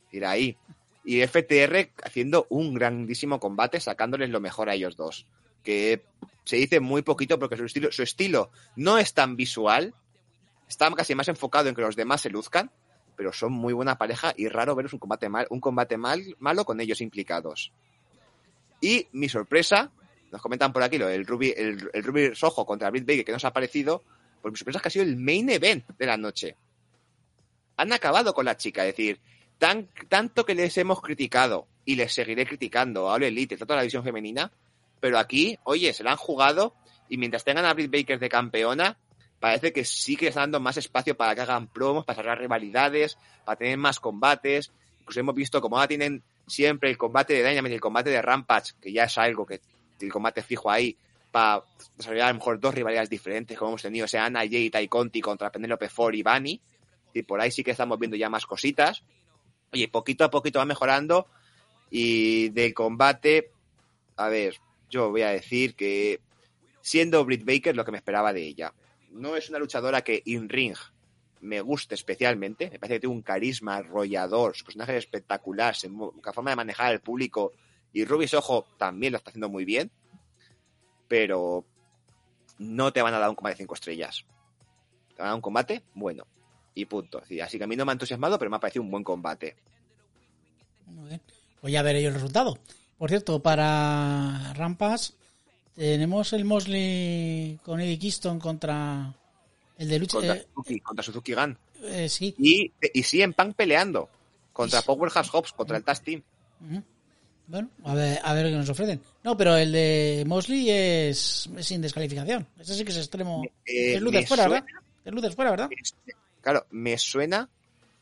Decir, ahí. Y FTR haciendo un grandísimo combate, sacándoles lo mejor a ellos dos. Que se dice muy poquito porque su estilo, su estilo no es tan visual, está casi más enfocado en que los demás se luzcan, pero son muy buena pareja y raro veros un combate mal, un combate mal, malo con ellos implicados. Y mi sorpresa, nos comentan por aquí lo del Ruby, el, el Ruby Soho contra Britt Baker que nos ha parecido, pues mi sorpresa es que ha sido el main event de la noche. Han acabado con la chica, es decir, tan, tanto que les hemos criticado y les seguiré criticando a All Elite, toda la división femenina, pero aquí, oye, se la han jugado y mientras tengan a Britt Baker de campeona, parece que sí que están dando más espacio para que hagan promos, para cerrar rivalidades, para tener más combates. Incluso hemos visto como ahora tienen siempre el combate de Dynamite y el combate de Rampage, que ya es algo que el combate fijo ahí, para desarrollar a lo mejor dos rivalidades diferentes, como hemos tenido, sea Ana Jay y Conti contra Penelope Ford y Bunny. Y por ahí sí que estamos viendo ya más cositas. Oye, poquito a poquito va mejorando. Y del combate, a ver, yo voy a decir que siendo Britt Baker lo que me esperaba de ella. No es una luchadora que in ring me guste especialmente. Me parece que tiene un carisma arrollador, su personaje es espectacular, la forma de manejar al público. Y Ruby Soho también lo está haciendo muy bien. Pero no te van a dar un combate de 5 estrellas. Te van a dar un combate bueno. Y punto. Sí, Así que a mí no me ha entusiasmado, pero me ha parecido un buen combate. Muy bien. Pues ya veré yo el resultado. Por cierto, para Rampas tenemos el Mosley con Eddie Kingston contra el de lucha. Contra, eh, Suzuki, contra Suzuki Gun. eh, sí. Y, y sí, en Punk peleando. Contra Sí. Powerhouse Hobbs, contra el Tag Team. Bueno, a ver, a ver qué nos ofrecen. No, pero el de Mosley es, es sin descalificación. Ese sí que es extremo. Eh, es luces fuera, suena- ¿verdad? Es luces fuera, ¿verdad? Claro, me suena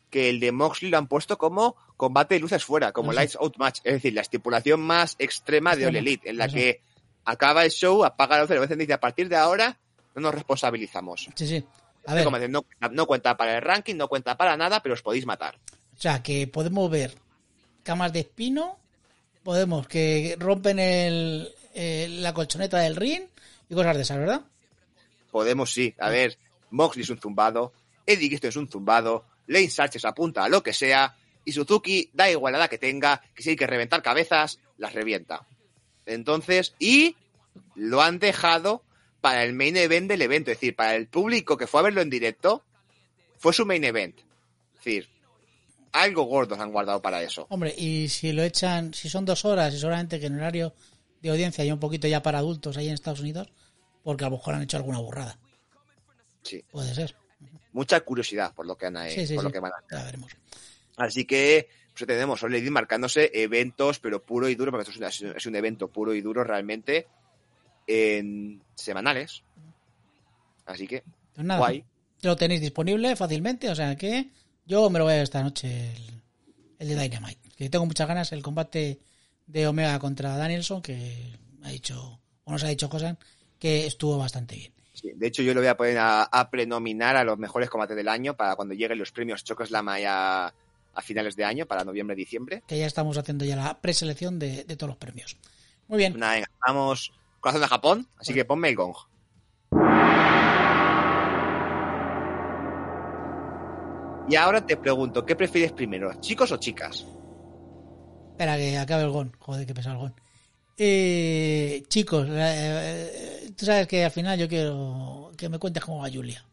que el de Moxley lo han puesto como combate de luces fuera, como. Lights Out Match. Es decir, la estipulación más extrema de All Elite, en la que acaba el show, apaga la luz y dice, a partir de ahora no nos responsabilizamos. Sí, sí. A Este ver, no, no cuenta para el ranking, no cuenta para nada, pero os podéis matar. o sea, que podemos ver camas de espino, podemos que rompen el, el- la colchoneta del ring y cosas de esas, ¿verdad? Podemos sí. A ver, Moxley es un zumbado, Eddie Kingston es un zumbado, Lane Sarches apunta a lo que sea, y Suzuki da igual la que tenga, que si hay que reventar cabezas, las revienta. Entonces, y lo han dejado para el main event del evento, es decir, para el público que fue a verlo en directo, fue su main event. Es decir, algo gordos han guardado para eso. Hombre, y si lo echan, si son dos horas y solamente que en horario de audiencia hay un poquito ya para adultos ahí en Estados Unidos, porque a lo mejor han hecho alguna burrada. Sí, Puede ser. mucha curiosidad por lo que, han, eh, Sí, sí, por lo que van a veremos. Así que pues tenemos All Elite marcándose eventos, pero puro y duro, porque esto es, un evento puro y duro realmente en semanales. Así que, Pues nada. guay. lo tenéis disponible fácilmente, o sea que yo me lo voy a ver esta noche el, el de Dynamite. Que tengo muchas ganas el combate de Omega contra Danielson, que ha dicho, o nos ha dicho cosas que estuvo bastante bien. Sí, de hecho, yo lo voy a poner a, a, prenominar a los mejores combates del año para cuando lleguen los premios Chocoslam a, a finales de año, para noviembre-diciembre. Que ya estamos haciendo ya la preselección de, de todos los premios. Muy bien. Una, venga, vamos corazón de Japón, así que ponme el gong. Y ahora te pregunto, ¿qué prefieres primero, chicos o chicas? Espera que acabe el gong. Joder, que pesa el gong. Eh, chicos, eh, tú sabes que al final yo quiero que me cuentes cómo va Julia.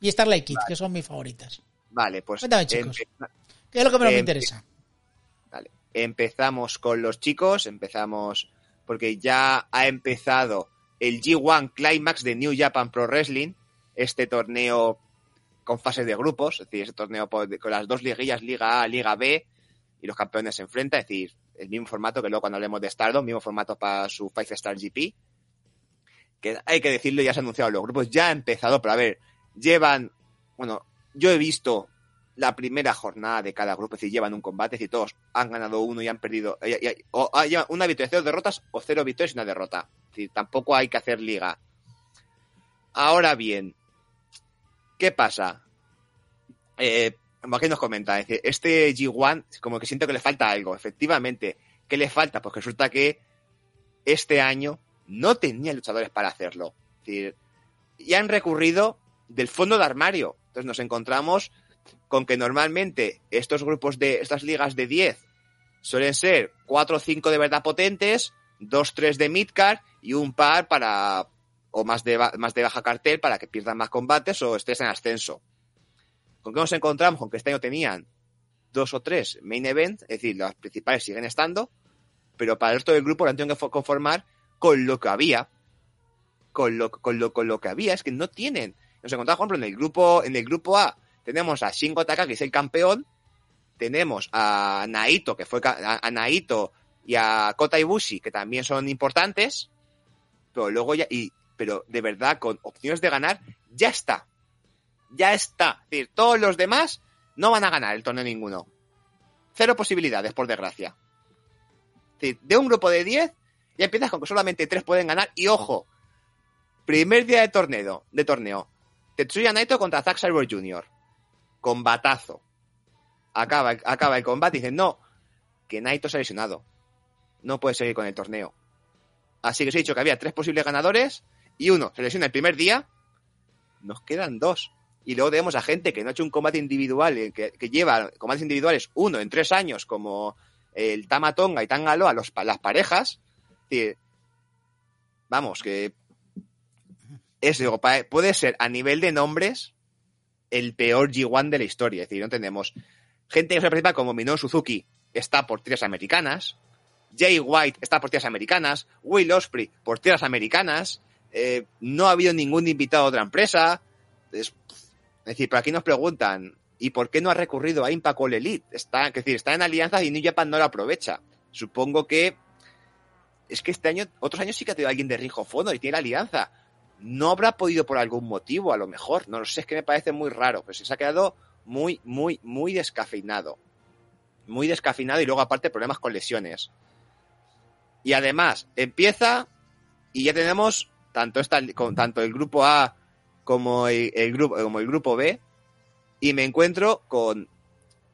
Y Starlight Kids, vale. que son mis favoritas. Vale, pues. Cuéntame, chicos. ¿Qué es lo que menos me interesa? Vale. Empezamos con los chicos, empezamos porque ya ha empezado el G1 Climax de New Japan Pro Wrestling, este torneo con fases de grupos, es decir, este torneo con las dos liguillas, Liga A, Liga B, y los campeones se enfrentan, es decir, el mismo formato que luego cuando hablemos de Stardom, mismo formato para su Five Star GP. Que hay que decirlo, ya se han anunciado los grupos, ya ha empezado, pero a ver, llevan, bueno, yo he visto la primera jornada de cada grupo, es decir, llevan un combate, es decir, todos han ganado uno y han perdido, o, llevan una victoria, cero derrotas, o cero victorias y una derrota. Es decir, tampoco hay que hacer liga. Ahora bien, ¿qué pasa? Eh, aquí nos comenta, es decir, este G1 como que siento que le falta algo, efectivamente. ¿Qué le falta? Pues resulta que este año no tenía luchadores para hacerlo. Es decir, y han recurrido del fondo de armario. Entonces nos encontramos con que normalmente estos grupos de estas ligas de 10 suelen ser 4 o 5 de verdad potentes, 2 3 de midcard y un par para o más de, más de baja cartel para que pierdan más combates o estés en ascenso. ¿Con qué nos encontramos? Con que este año tenían dos o tres main event, es decir, las principales siguen estando, pero para el resto del grupo lo han tenido que conformar con lo que había. Con lo, con lo, con lo que había, es que no tienen. Nos encontramos, por ejemplo, en el grupo, en el grupo A, tenemos a Shingo Taka, que es el campeón, tenemos a Naito, que fue a, Naito y a Kota Ibushi, que también son importantes, pero luego ya, pero de verdad, con opciones de ganar, ya está. Ya está. Es decir, todos los demás no van a ganar el torneo ninguno. Cero posibilidades, por desgracia. Es decir, de un grupo de 10, ya empiezas con que solamente 3 pueden ganar. Y ojo, primer día de torneo, de torneo. Tetsuya Naito contra Zack Cyber Jr. Combatazo. Acaba, acaba el combate y dicen, no, que Naito se ha lesionado. No puede seguir con el torneo. Así que os he dicho que había tres posibles ganadores y uno se lesiona el primer día. Nos quedan dos. Y luego tenemos a gente que no ha hecho un combate individual, que, que lleva combates individuales uno en tres años, como el Tamatonga y Tangalo a los, las parejas. Vamos, que es, digo, puede ser a nivel de nombres el peor G1 de la historia. Es decir, no tenemos gente que se participa como Minoru Suzuki, está por tiras americanas. Jay White está por tierras americanas. Will Osprey por tierras americanas. Eh, no ha habido ningún invitado de otra empresa. Es, decir, por aquí nos preguntan, ¿y por qué no ha recurrido a Impact All Elite? Está, es decir, está en alianzas y New Japan no lo aprovecha. Supongo que es que este año, otros años sí que ha tenido alguien de Ring of Honor y tiene la alianza. No habrá podido por algún motivo, a lo mejor. No lo sé, es que me parece muy raro. Pues se ha quedado muy, muy, muy descafeinado. Muy descafeinado y luego aparte problemas con lesiones. Y además, empieza y ya tenemos tanto, esta, con, tanto el grupo A como el, grupo, como el grupo B. Y me encuentro con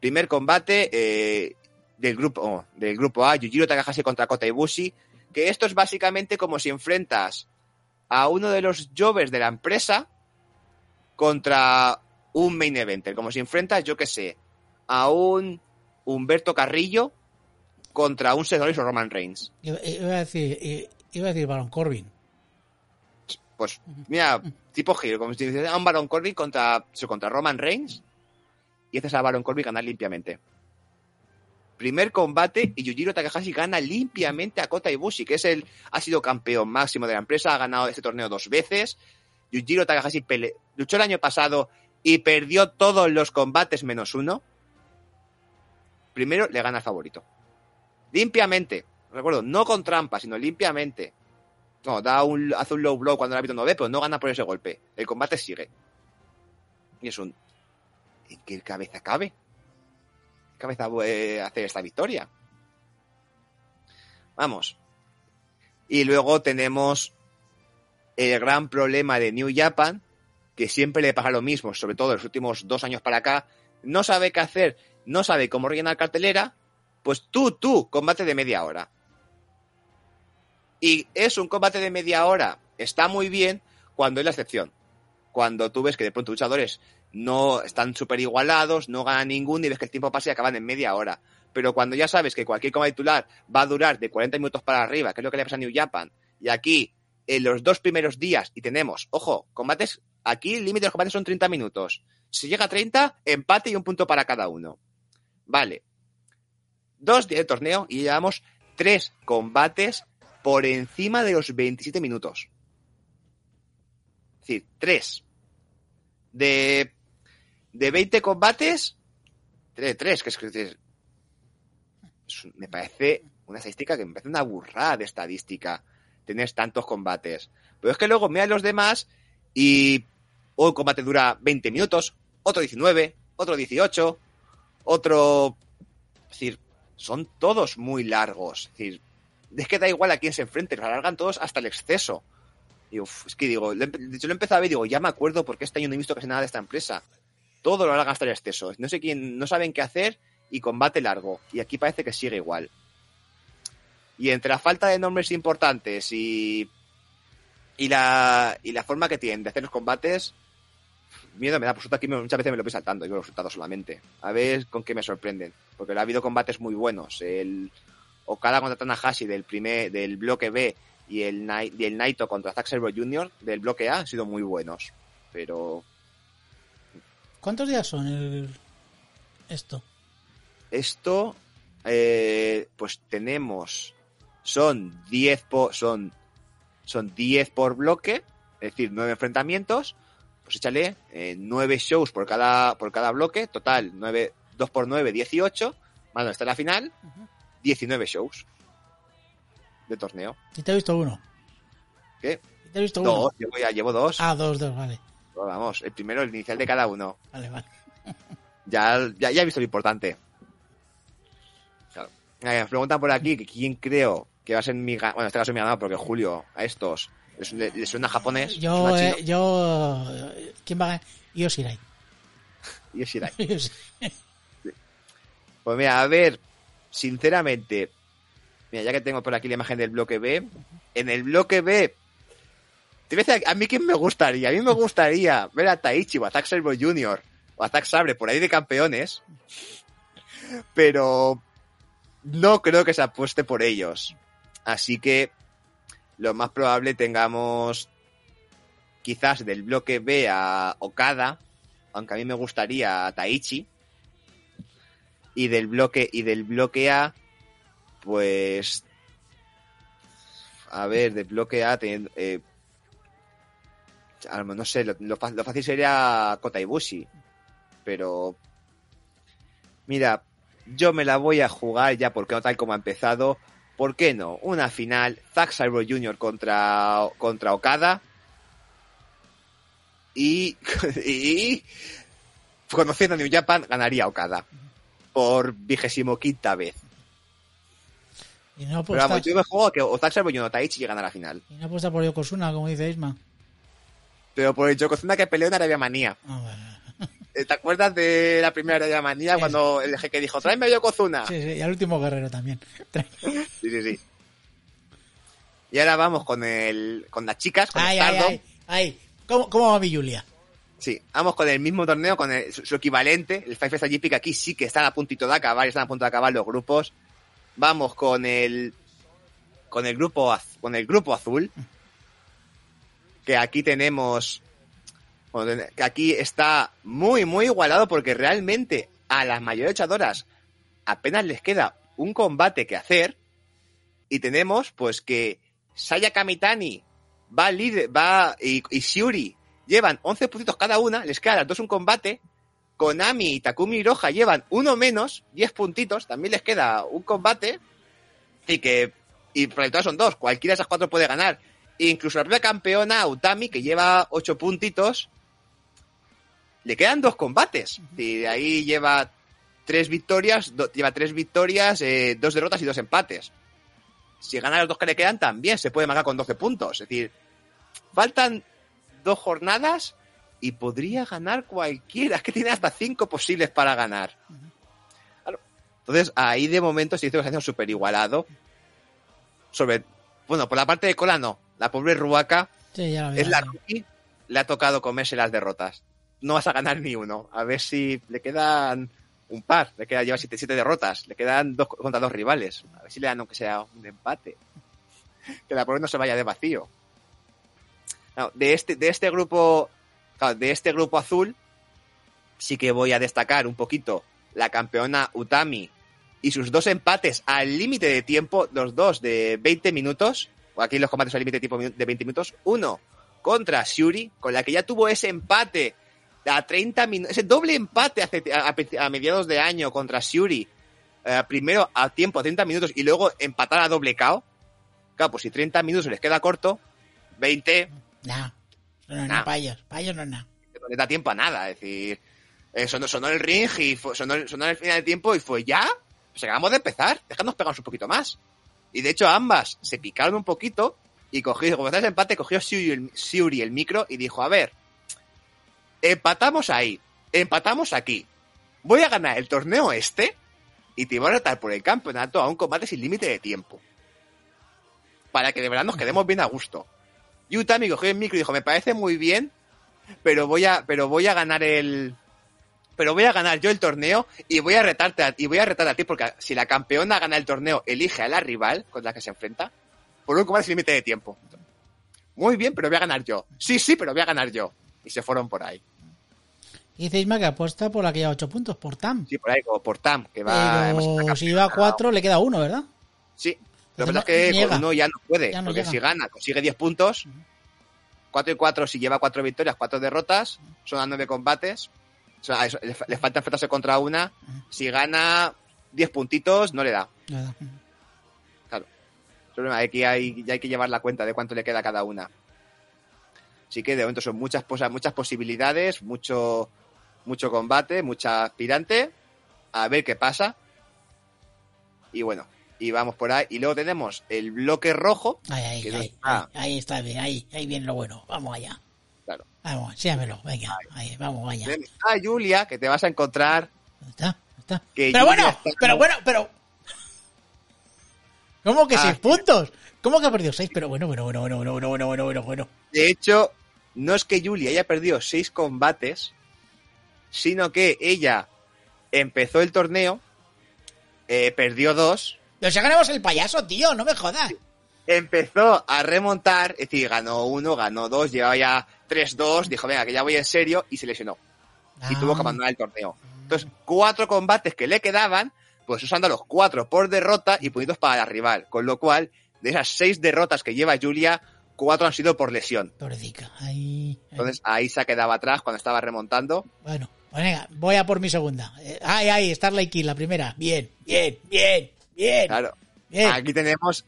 primer combate eh, del, grupo, oh, del grupo A, Yujiro Takahashi contra Kota Ibushi. Que esto es básicamente como si enfrentas a uno de los jovers de la empresa contra un main eventer. Como si enfrentas, yo que sé, a un Humberto Carrillo contra un Seth o Roman Reigns. Iba a decir, iba a decir Baron Corbin. Pues, mira, tipo giro, como si dijera un Baron Corbin contra, contra Roman Reigns y haces a Baron Corbin ganar limpiamente. Primer combate y Yujiro Takahashi gana limpiamente a Kota Ibushi, que es el, ha sido campeón máximo de la empresa, ha ganado este torneo dos veces. Yujiro Takahashi pele, luchó el año pasado y perdió todos los combates menos uno. Primero le gana al favorito limpiamente. Recuerdo, no con trampa, sino limpiamente. No, da un, hace un low blow cuando el árbitro no ve, pero no gana por ese golpe. El combate sigue. Y es un... ¿En qué cabeza cabe? ¿Qué cabeza puede hacer esta victoria? Vamos. Y luego tenemos el gran problema de New Japan, que siempre le pasa lo mismo, sobre todo en los últimos dos años para acá, no sabe qué hacer, no sabe cómo rellenar cartelera, pues tú, tú, combate de media hora. Y es un combate de media hora, está muy bien cuando es la excepción. Cuando tú ves que de pronto luchadores no están súper igualados, no ganan ninguno y ves que el tiempo pasa y acaban en media hora. Pero cuando ya sabes que cualquier combate titular va a durar de 40 minutos para arriba, que es lo que le pasa a New Japan, y aquí en los dos primeros días y tenemos, ojo, combates, aquí el límite de los combates son 30 minutos. Si llega a 30, empate y un punto para cada uno. Vale. Dos días de torneo y llevamos tres combates por encima de los 27 minutos. Es decir, tres. De, de 20 combates, tres, tres, que es, que me parece una estadística que me parece una burrada de estadística tener tantos combates. Pero es que luego mira los demás y un combate dura 20 minutos, otro 19, otro 18, otro... Es decir, son todos muy largos. Es decir, es que da igual a quién se enfrente, los alargan todos hasta el exceso. Es que digo, lo de hecho lo he empezado a ver digo, ya me acuerdo porque este año no he visto casi nada de esta empresa. Todo lo alargan hasta el exceso. No sé quién, no saben qué hacer y combate largo. Y aquí parece que sigue igual. Y entre la falta de nombres importantes y, y, la, y la forma que tienen de hacer los combates, miedo me da. Por suerte aquí muchas veces me lo voy saltando y veo los resultados solamente. A ver con qué me sorprenden. Porque ha habido combates muy buenos. El Okada contra Tanahashi del primer, del bloque B y el, y el Naito contra Zack Sabre Jr. del bloque A han sido muy buenos. Pero ¿Cuántos días son el... esto? esto, eh, pues tenemos, son 10 por, son, son 10 por bloque, es decir, 9 enfrentamientos, pues échale eh, 9 shows por cada, por cada bloque, total, 9, 2 por 9, 18, más donde está la final, 19 shows de torneo. Si te he visto uno. ¿Qué? Te he visto uno. Dos, llevo, ya llevo dos. Ah, dos, dos, vale. Vamos, el primero, el inicial de cada uno. Vale, vale. Ya, ya, ya he visto lo importante. Claro. Me preguntan por aquí que quién creo que va a ser mi ganador. Bueno, en este caso mi ganador, porque Julio, a estos, les, suena japonés. Yo, suena eh, yo... ¿Quién va a ganar? Y Yoshirai. Yoshirai. Pues mira, a ver, sinceramente, mira, ya que tengo por aquí la imagen del bloque B, en el bloque B, a mí quién me gustaría, a mí me gustaría ver a Taichi o a Zack Sabre Jr. o a Zack Sabre por ahí de campeones, pero no creo que se apueste por ellos. Así que lo más probable tengamos quizás del bloque B a Okada, aunque a mí me gustaría a Taichi, y del bloque y del bloque A pues a ver del bloque A eh, no sé lo, fácil sería Kota Ibushi pero mira yo me la voy a jugar ya porque no tal como ha empezado ¿por qué no? una final Zack Sabre Jr. contra contra Okada y, y conociendo New Japan ganaría Okada por vigésimo quinta vez. Y no Pero vamos, apuesta, yo me juego a que o Jr. o Taichi llegan a la final. y no apuesta por Yokozuna, como dice Isma. Pero por el Yokozuna que peleó en Arabia Manía. Ah. Eh, ¿Te acuerdas de la primera Arabia Manía Sí. cuando el jeque dijo, tráeme a Yokozuna? Sí, sí, y al último guerrero también. Sí, sí, sí. Y ahora vamos con el con las chicas, con Ay, el ay, ay, ay. ¿Cómo, ¿Cómo va mi Julia? Sí, vamos con el mismo torneo, con el- su, equivalente, el Five Festa GP, aquí sí que están a puntito de acabar, están a punto de acabar los grupos. Vamos con el con el grupo con el grupo azul, que aquí tenemos que aquí está muy muy igualado porque realmente a las mayores luchadoras apenas les queda un combate que hacer y tenemos pues que Saya Kamitani va líder, va y, y Shuri llevan 11 puntitos cada una, les queda a las dos un combate. Konami y Takumi Hiroha llevan uno menos, 10 puntitos, también les queda un combate. Y que, y por el todo son dos, cualquiera de esas cuatro puede ganar. E incluso la propia campeona, Utami, que lleva 8 puntitos, le quedan dos combates. Y ahí lleva tres victorias, do- lleva tres victorias, eh, dos derrotas y dos empates. Si gana los dos que le quedan, también se puede marcar con 12 puntos. Es decir, faltan dos jornadas y podría ganar cualquiera. Es que tiene hasta cinco posibles para ganar. Claro. Entonces, ahí de momento se hizo que se hace súper igualado. Sobre, bueno, por la parte de cola no. La pobre Ruaca Sí, es la rookie, le ha tocado comerse las derrotas. No vas a ganar ni uno. A ver si le quedan un par. Le queda lleva siete, siete derrotas. Le quedan dos contra dos rivales. A ver si le dan aunque sea un empate. Que la pobre no se vaya de vacío. De este, de este grupo, de este grupo azul, sí que voy a destacar un poquito la campeona Utami y sus dos empates al límite de tiempo, los dos de 20 minutos, aquí los combates al límite de tiempo de 20 minutos, uno contra Shuri, con la que ya tuvo ese empate a 30 minutos, ese doble empate a, mediados de año contra Shuri, eh, primero a tiempo a 30 minutos y luego empatar a doble KO. Claro, pues si 30 minutos les queda corto, 20 Nah, no es Nah. Para ellos no es nada. no le da tiempo a nada. Es decir, eh, sonó, sonó el ring y fue- sonó, sonó el final del tiempo y fue ya. Pues acabamos de empezar. Dejadnos pegarnos un poquito más. Y de hecho, ambas se picaron un poquito y cogió, como está ese empate, cogió Shuri el, el micro y dijo: A ver, empatamos ahí, empatamos aquí. Voy a ganar el torneo este y te voy a retar por el campeonato a un combate sin límite de tiempo. Para que de verdad nos quedemos bien a gusto. Y Utami cogió el micro y dijo: Me parece muy bien, pero voy a, pero voy a ganar el, pero voy a ganar yo el torneo y voy a retarte a, y voy a retar a ti porque si la campeona gana el torneo elige a la rival con la que se enfrenta por un combate sin límite de tiempo. Muy bien, pero voy a ganar yo. Sí, sí, pero voy a ganar yo. Y se fueron por ahí. Y dice Isma que apuesta por la que lleva 8 puntos, por Tam. Sí, por ahí, como por Tam, que va. Pero si lleva campeona. 4, le queda uno, ¿verdad? Sí. Lo que Entonces pasa es que no- llega. con uno ya no puede. Ya no porque llega. si gana, consigue 10 puntos. 4 y 4 si lleva 4 victorias, 4 derrotas. Son a 9 combates. O sea, le, fa- le falta enfrentarse contra una. Si gana 10 puntitos, no le da. Nada. Claro. El problema es que hay, ya hay que llevar la cuenta de cuánto le queda a cada una. Así que de momento son muchas, posa- muchas posibilidades, mucho, mucho combate, mucha aspirante. A ver qué pasa. Y bueno, y vamos por ahí. Y luego tenemos el bloque rojo. Ahí, ahí, Que ahí, está. ahí, ahí está bien, ahí, ahí viene lo bueno. Vamos allá. Claro. Vamos, enséñamelo, venga, ahí, vamos, vaya. Tenemos a Julia, que te vas a encontrar. ¿Dónde está? ¿Dónde está? Que Pero bueno, está- pero bueno, pero... ¿Cómo que Ah. seis puntos? ¿Cómo que ha perdido seis? Pero bueno, bueno, bueno, bueno, bueno, bueno, bueno, bueno, bueno, bueno. De hecho, no es que Julia haya perdido seis combates, sino que ella empezó el torneo, eh, perdió dos, Pero si ganamos el payaso, tío, no me jodas. empezó a remontar, es decir, ganó uno, ganó dos, llevaba ya 3-2, dijo, venga, que ya voy en serio, y se lesionó. Y tuvo que Ah, abandonar el torneo. Entonces, cuatro combates que le quedaban, pues usando los cuatro por derrota y punidos para la rival. Con lo cual, de esas seis derrotas que lleva Julia, cuatro han sido por lesión. Pobrecita, ahí, ahí. Entonces, ahí se quedaba atrás cuando estaba remontando. Bueno, pues venga, voy a por mi segunda. Eh, Ahí, ahí, Starlight Kill, la primera. Bien, bien, bien, bien. Claro. bien. Aquí tenemos.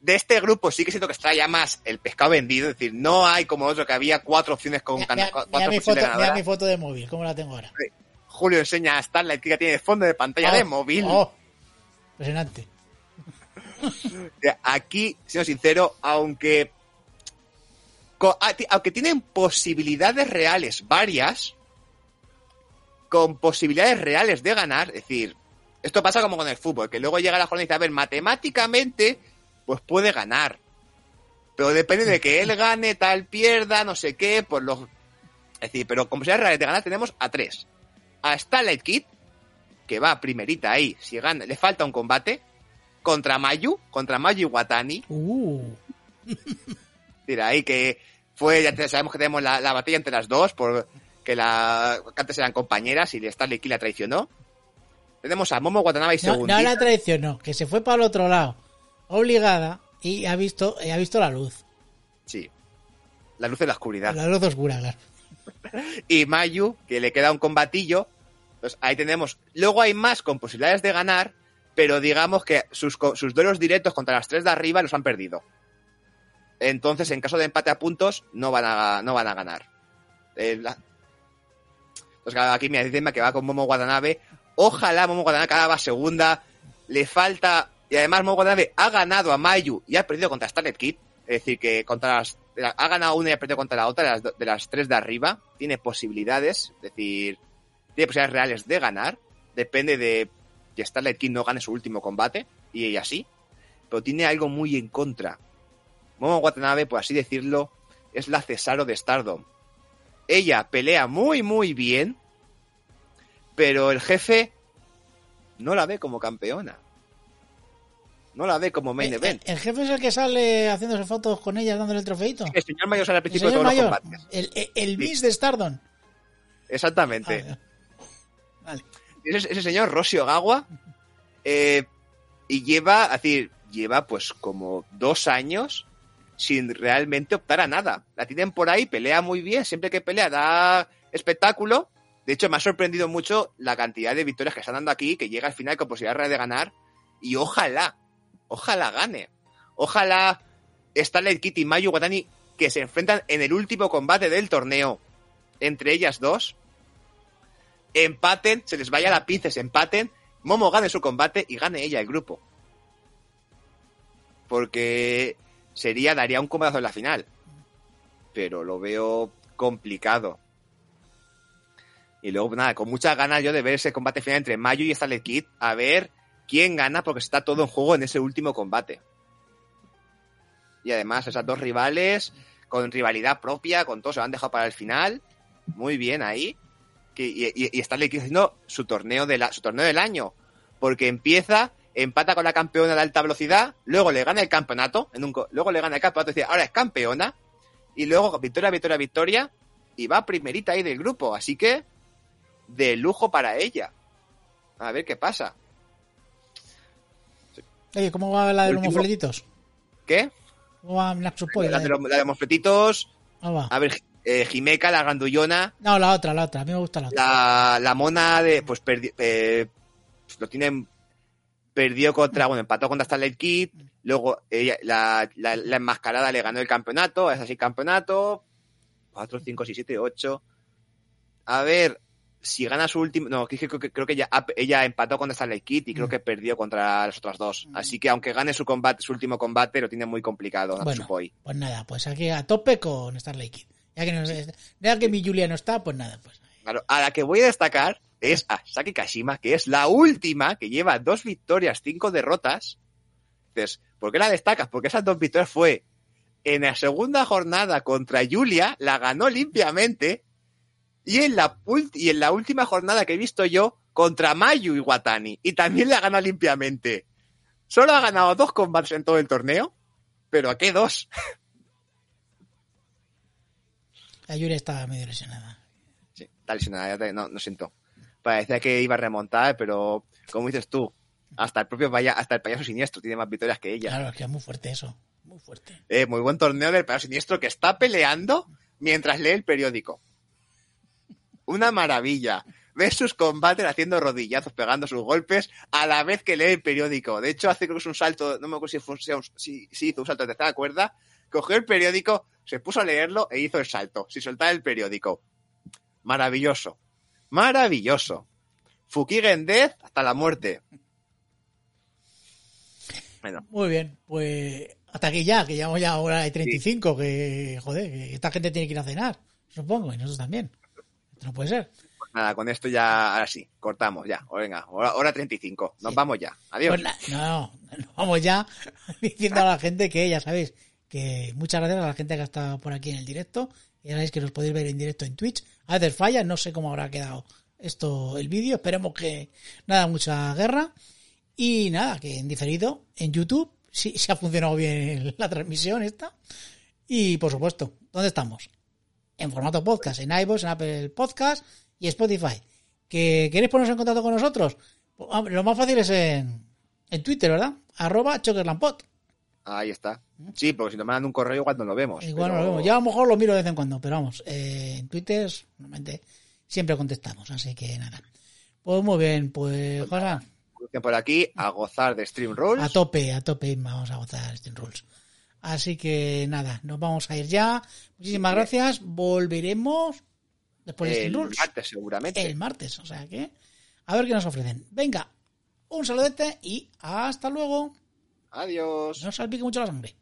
De este grupo sí que siento que está ya más el pescado vendido. Es decir, no hay como otro que había cuatro opciones con Mira, cuatro mira mi posibles foto, mira mi foto de móvil, ¿cómo la tengo ahora? Julio enseña a Starlight que ya tiene de fondo de pantalla de Oh, móvil. oh, impresionante. Aquí, siendo sincero, aunque. co- a- ti- Aunque tienen posibilidades reales varias, con posibilidades reales de ganar, es decir, esto pasa como con el fútbol, que luego llega la jornada y dice, a ver, matemáticamente, pues puede ganar. Pero depende de que él gane, tal pierda, no sé qué, por los... Es decir, pero con posibilidades reales de ganar tenemos a tres. A Starlight Kid, que va primerita ahí, si gana, le falta un combate, contra Mayu, contra Mayu Iwatani, Uh, Mira, ahí que fue, ya sabemos que tenemos la, la batalla entre las dos, porque la, que antes eran compañeras y Starlight Kid la traicionó. Tenemos a Momo Watanabe y no, Segundita. no la traicionó, que se fue para el otro lado, obligada, y ha visto, y ha visto la luz. Sí. La luz de la oscuridad. La luz oscura, claro. Y Mayu, que le queda un combatillo. Pues ahí tenemos. Luego hay más con posibilidades de ganar, pero digamos que sus, sus duelos directos contra las tres de arriba los han perdido. Entonces, en caso de empate a puntos, no van a, no van a ganar. Eh, la- claro, aquí me dice que va con Momo Watanabe. Ojalá Momo Watanabe cada va segunda. Le falta. Y además Momo Watanabe ha ganado a Mayu y ha perdido contra Starlet Kid. Es decir, que contra las, ha ganado una y ha perdido contra la otra de las, de las tres de arriba. Tiene posibilidades. Es decir, tiene posibilidades reales de ganar. Depende de que Starlet Kid no gane su último combate. Y ella sí. Pero tiene algo muy en contra. Momo Watanabe, por así decirlo, es la Cesaro de Stardom. Ella pelea muy, muy bien, pero el jefe no la ve como campeona. No la ve como main Eh, event. El, el jefe es el que sale haciéndose fotos con ellas dándole el trofeito. El señor Mayor sale al El principio de todos los mayor, combates. el, el, el Miss de Stardom. Exactamente. Ah, Vale. ese, ese señor Rossi Ogawa eh, y lleva, es decir, lleva pues como dos años sin realmente optar a nada. La tienen por ahí, pelea muy bien, siempre que pelea da espectáculo. De hecho, me ha sorprendido mucho la cantidad de victorias que están dando aquí, que llega al final con posibilidad real de ganar. Y ojalá, ojalá gane. Ojalá Starlight Kitty y Mayu Watani que se enfrentan en el último combate del torneo entre ellas dos empaten, se les vaya la pinza, se empaten, Momo gane su combate y gane ella el grupo. Porque sería, daría un combatazo en la final. Pero lo veo complicado. Y luego, nada, con muchas ganas yo de ver ese combate final entre Mayu y Starlet Kid, a ver quién gana, porque está todo en juego en ese último combate. Y además, esas dos rivales, con rivalidad propia, con todo, se lo han dejado para el final. Muy bien ahí y, y, y Starlight Kid haciendo su torneo, de la, su torneo del año. Porque empieza, empata con la campeona de alta velocidad, luego le gana el campeonato, luego le gana el campeonato, es decir, ahora es campeona, y luego victoria, victoria, victoria, y va primerita ahí del grupo. Así que, de lujo para ella. A ver qué pasa. Oye, ¿cómo va la de los mofletitos? ¿Qué? ¿Cómo va? La de, los, la de mofletitos, ¿Cómo va? a ver, eh, Jimeca, la grandullona, No, la otra, la otra. A mí me gusta la otra. la, la mona de pues perdi- eh, lo tienen perdió contra bueno empató contra Starlight Kid luego ella, la, la, la enmascarada le ganó el campeonato es así campeonato 4, 5, 6, 7, 8 a ver si gana su último no creo que, creo que ella, ella empató contra Starlight Kid y creo Mm. que perdió contra las otras dos así que aunque gane su combate su último combate lo tiene muy complicado Bueno, Natsupoi. pues nada, pues aquí a tope con Starlight Kid. Ya que, no, ya que mi Julia no está, pues nada, pues. Claro, a la que voy a destacar es a Saki Kashima, que es la última que lleva dos victorias, cinco derrotas. Entonces, ¿por qué la destacas? Porque esas dos victorias fue en la segunda jornada contra Julia, la ganó limpiamente, y en la, y en la última jornada que he visto yo, contra Mayu y Watani, y también la ganó limpiamente. Solo ha ganado dos combates en todo el torneo, pero ¿a qué dos? La Julia está medio lesionada. Sí, está lesionada, ya te- no, no siento. Parecía que iba a remontar, pero como dices tú, hasta el propio paya- hasta el payaso siniestro tiene más victorias que ella. Claro, es que es muy fuerte eso. Muy fuerte. Eh, muy buen torneo del payaso siniestro que está peleando mientras lee el periódico. Una maravilla. Ves sus combates haciendo rodillazos, pegando sus golpes a la vez que lee el periódico. De hecho, hace creo que es un salto, no me acuerdo si, fue, si, hizo un salto de tercera cuerda, cogió el periódico, se puso a leerlo e hizo el salto, sin soltar el periódico. Maravilloso. Maravilloso. Fukigen Death hasta la muerte. Bueno, Muy bien, pues hasta aquí ya, que llevamos ya hora y 35, que joder, que esta gente tiene que ir a cenar, supongo, y nosotros también. No puede ser. Pues nada, con esto ya, ahora sí, cortamos ya. O venga, hora, hora 35. Nos Sí. vamos ya. Adiós. Pues no, no, vamos ya diciendo a la gente que ya sabéis que muchas gracias a la gente que ha estado por aquí en el directo. Ya sabéis que nos podéis ver en directo en Twitch. A veces falla, no sé cómo habrá quedado esto el vídeo. Esperemos que nada, mucha guerra. Y nada, que en diferido en YouTube sí, sí ha funcionado bien la transmisión esta. Y por supuesto, ¿dónde estamos? En formato podcast, en iVoox, en Apple Podcast y Spotify. ¿Que queréis poneros en contacto con nosotros? Pues, lo más fácil es en, en Twitter, ¿verdad? Arroba Chokerlampot. Ahí está. Sí, porque si nos mandan un correo igual no lo vemos. Igual no pero- lo vemos. Ya a lo mejor lo miro de vez en cuando, pero vamos, eh, en Twitter normalmente siempre contestamos, así que nada. Pues muy bien, pues Juanma, Busquen por aquí a gozar de Stream Rules. a tope, a tope vamos a gozar Steam Rules. Así que nada, nos vamos a ir ya. Muchísimas gracias. Volveremos Después de el Rules. martes seguramente. El martes, o sea que. A ver qué nos ofrecen. Venga, un saludete y hasta luego. Adiós. No salpique mucho la sangre.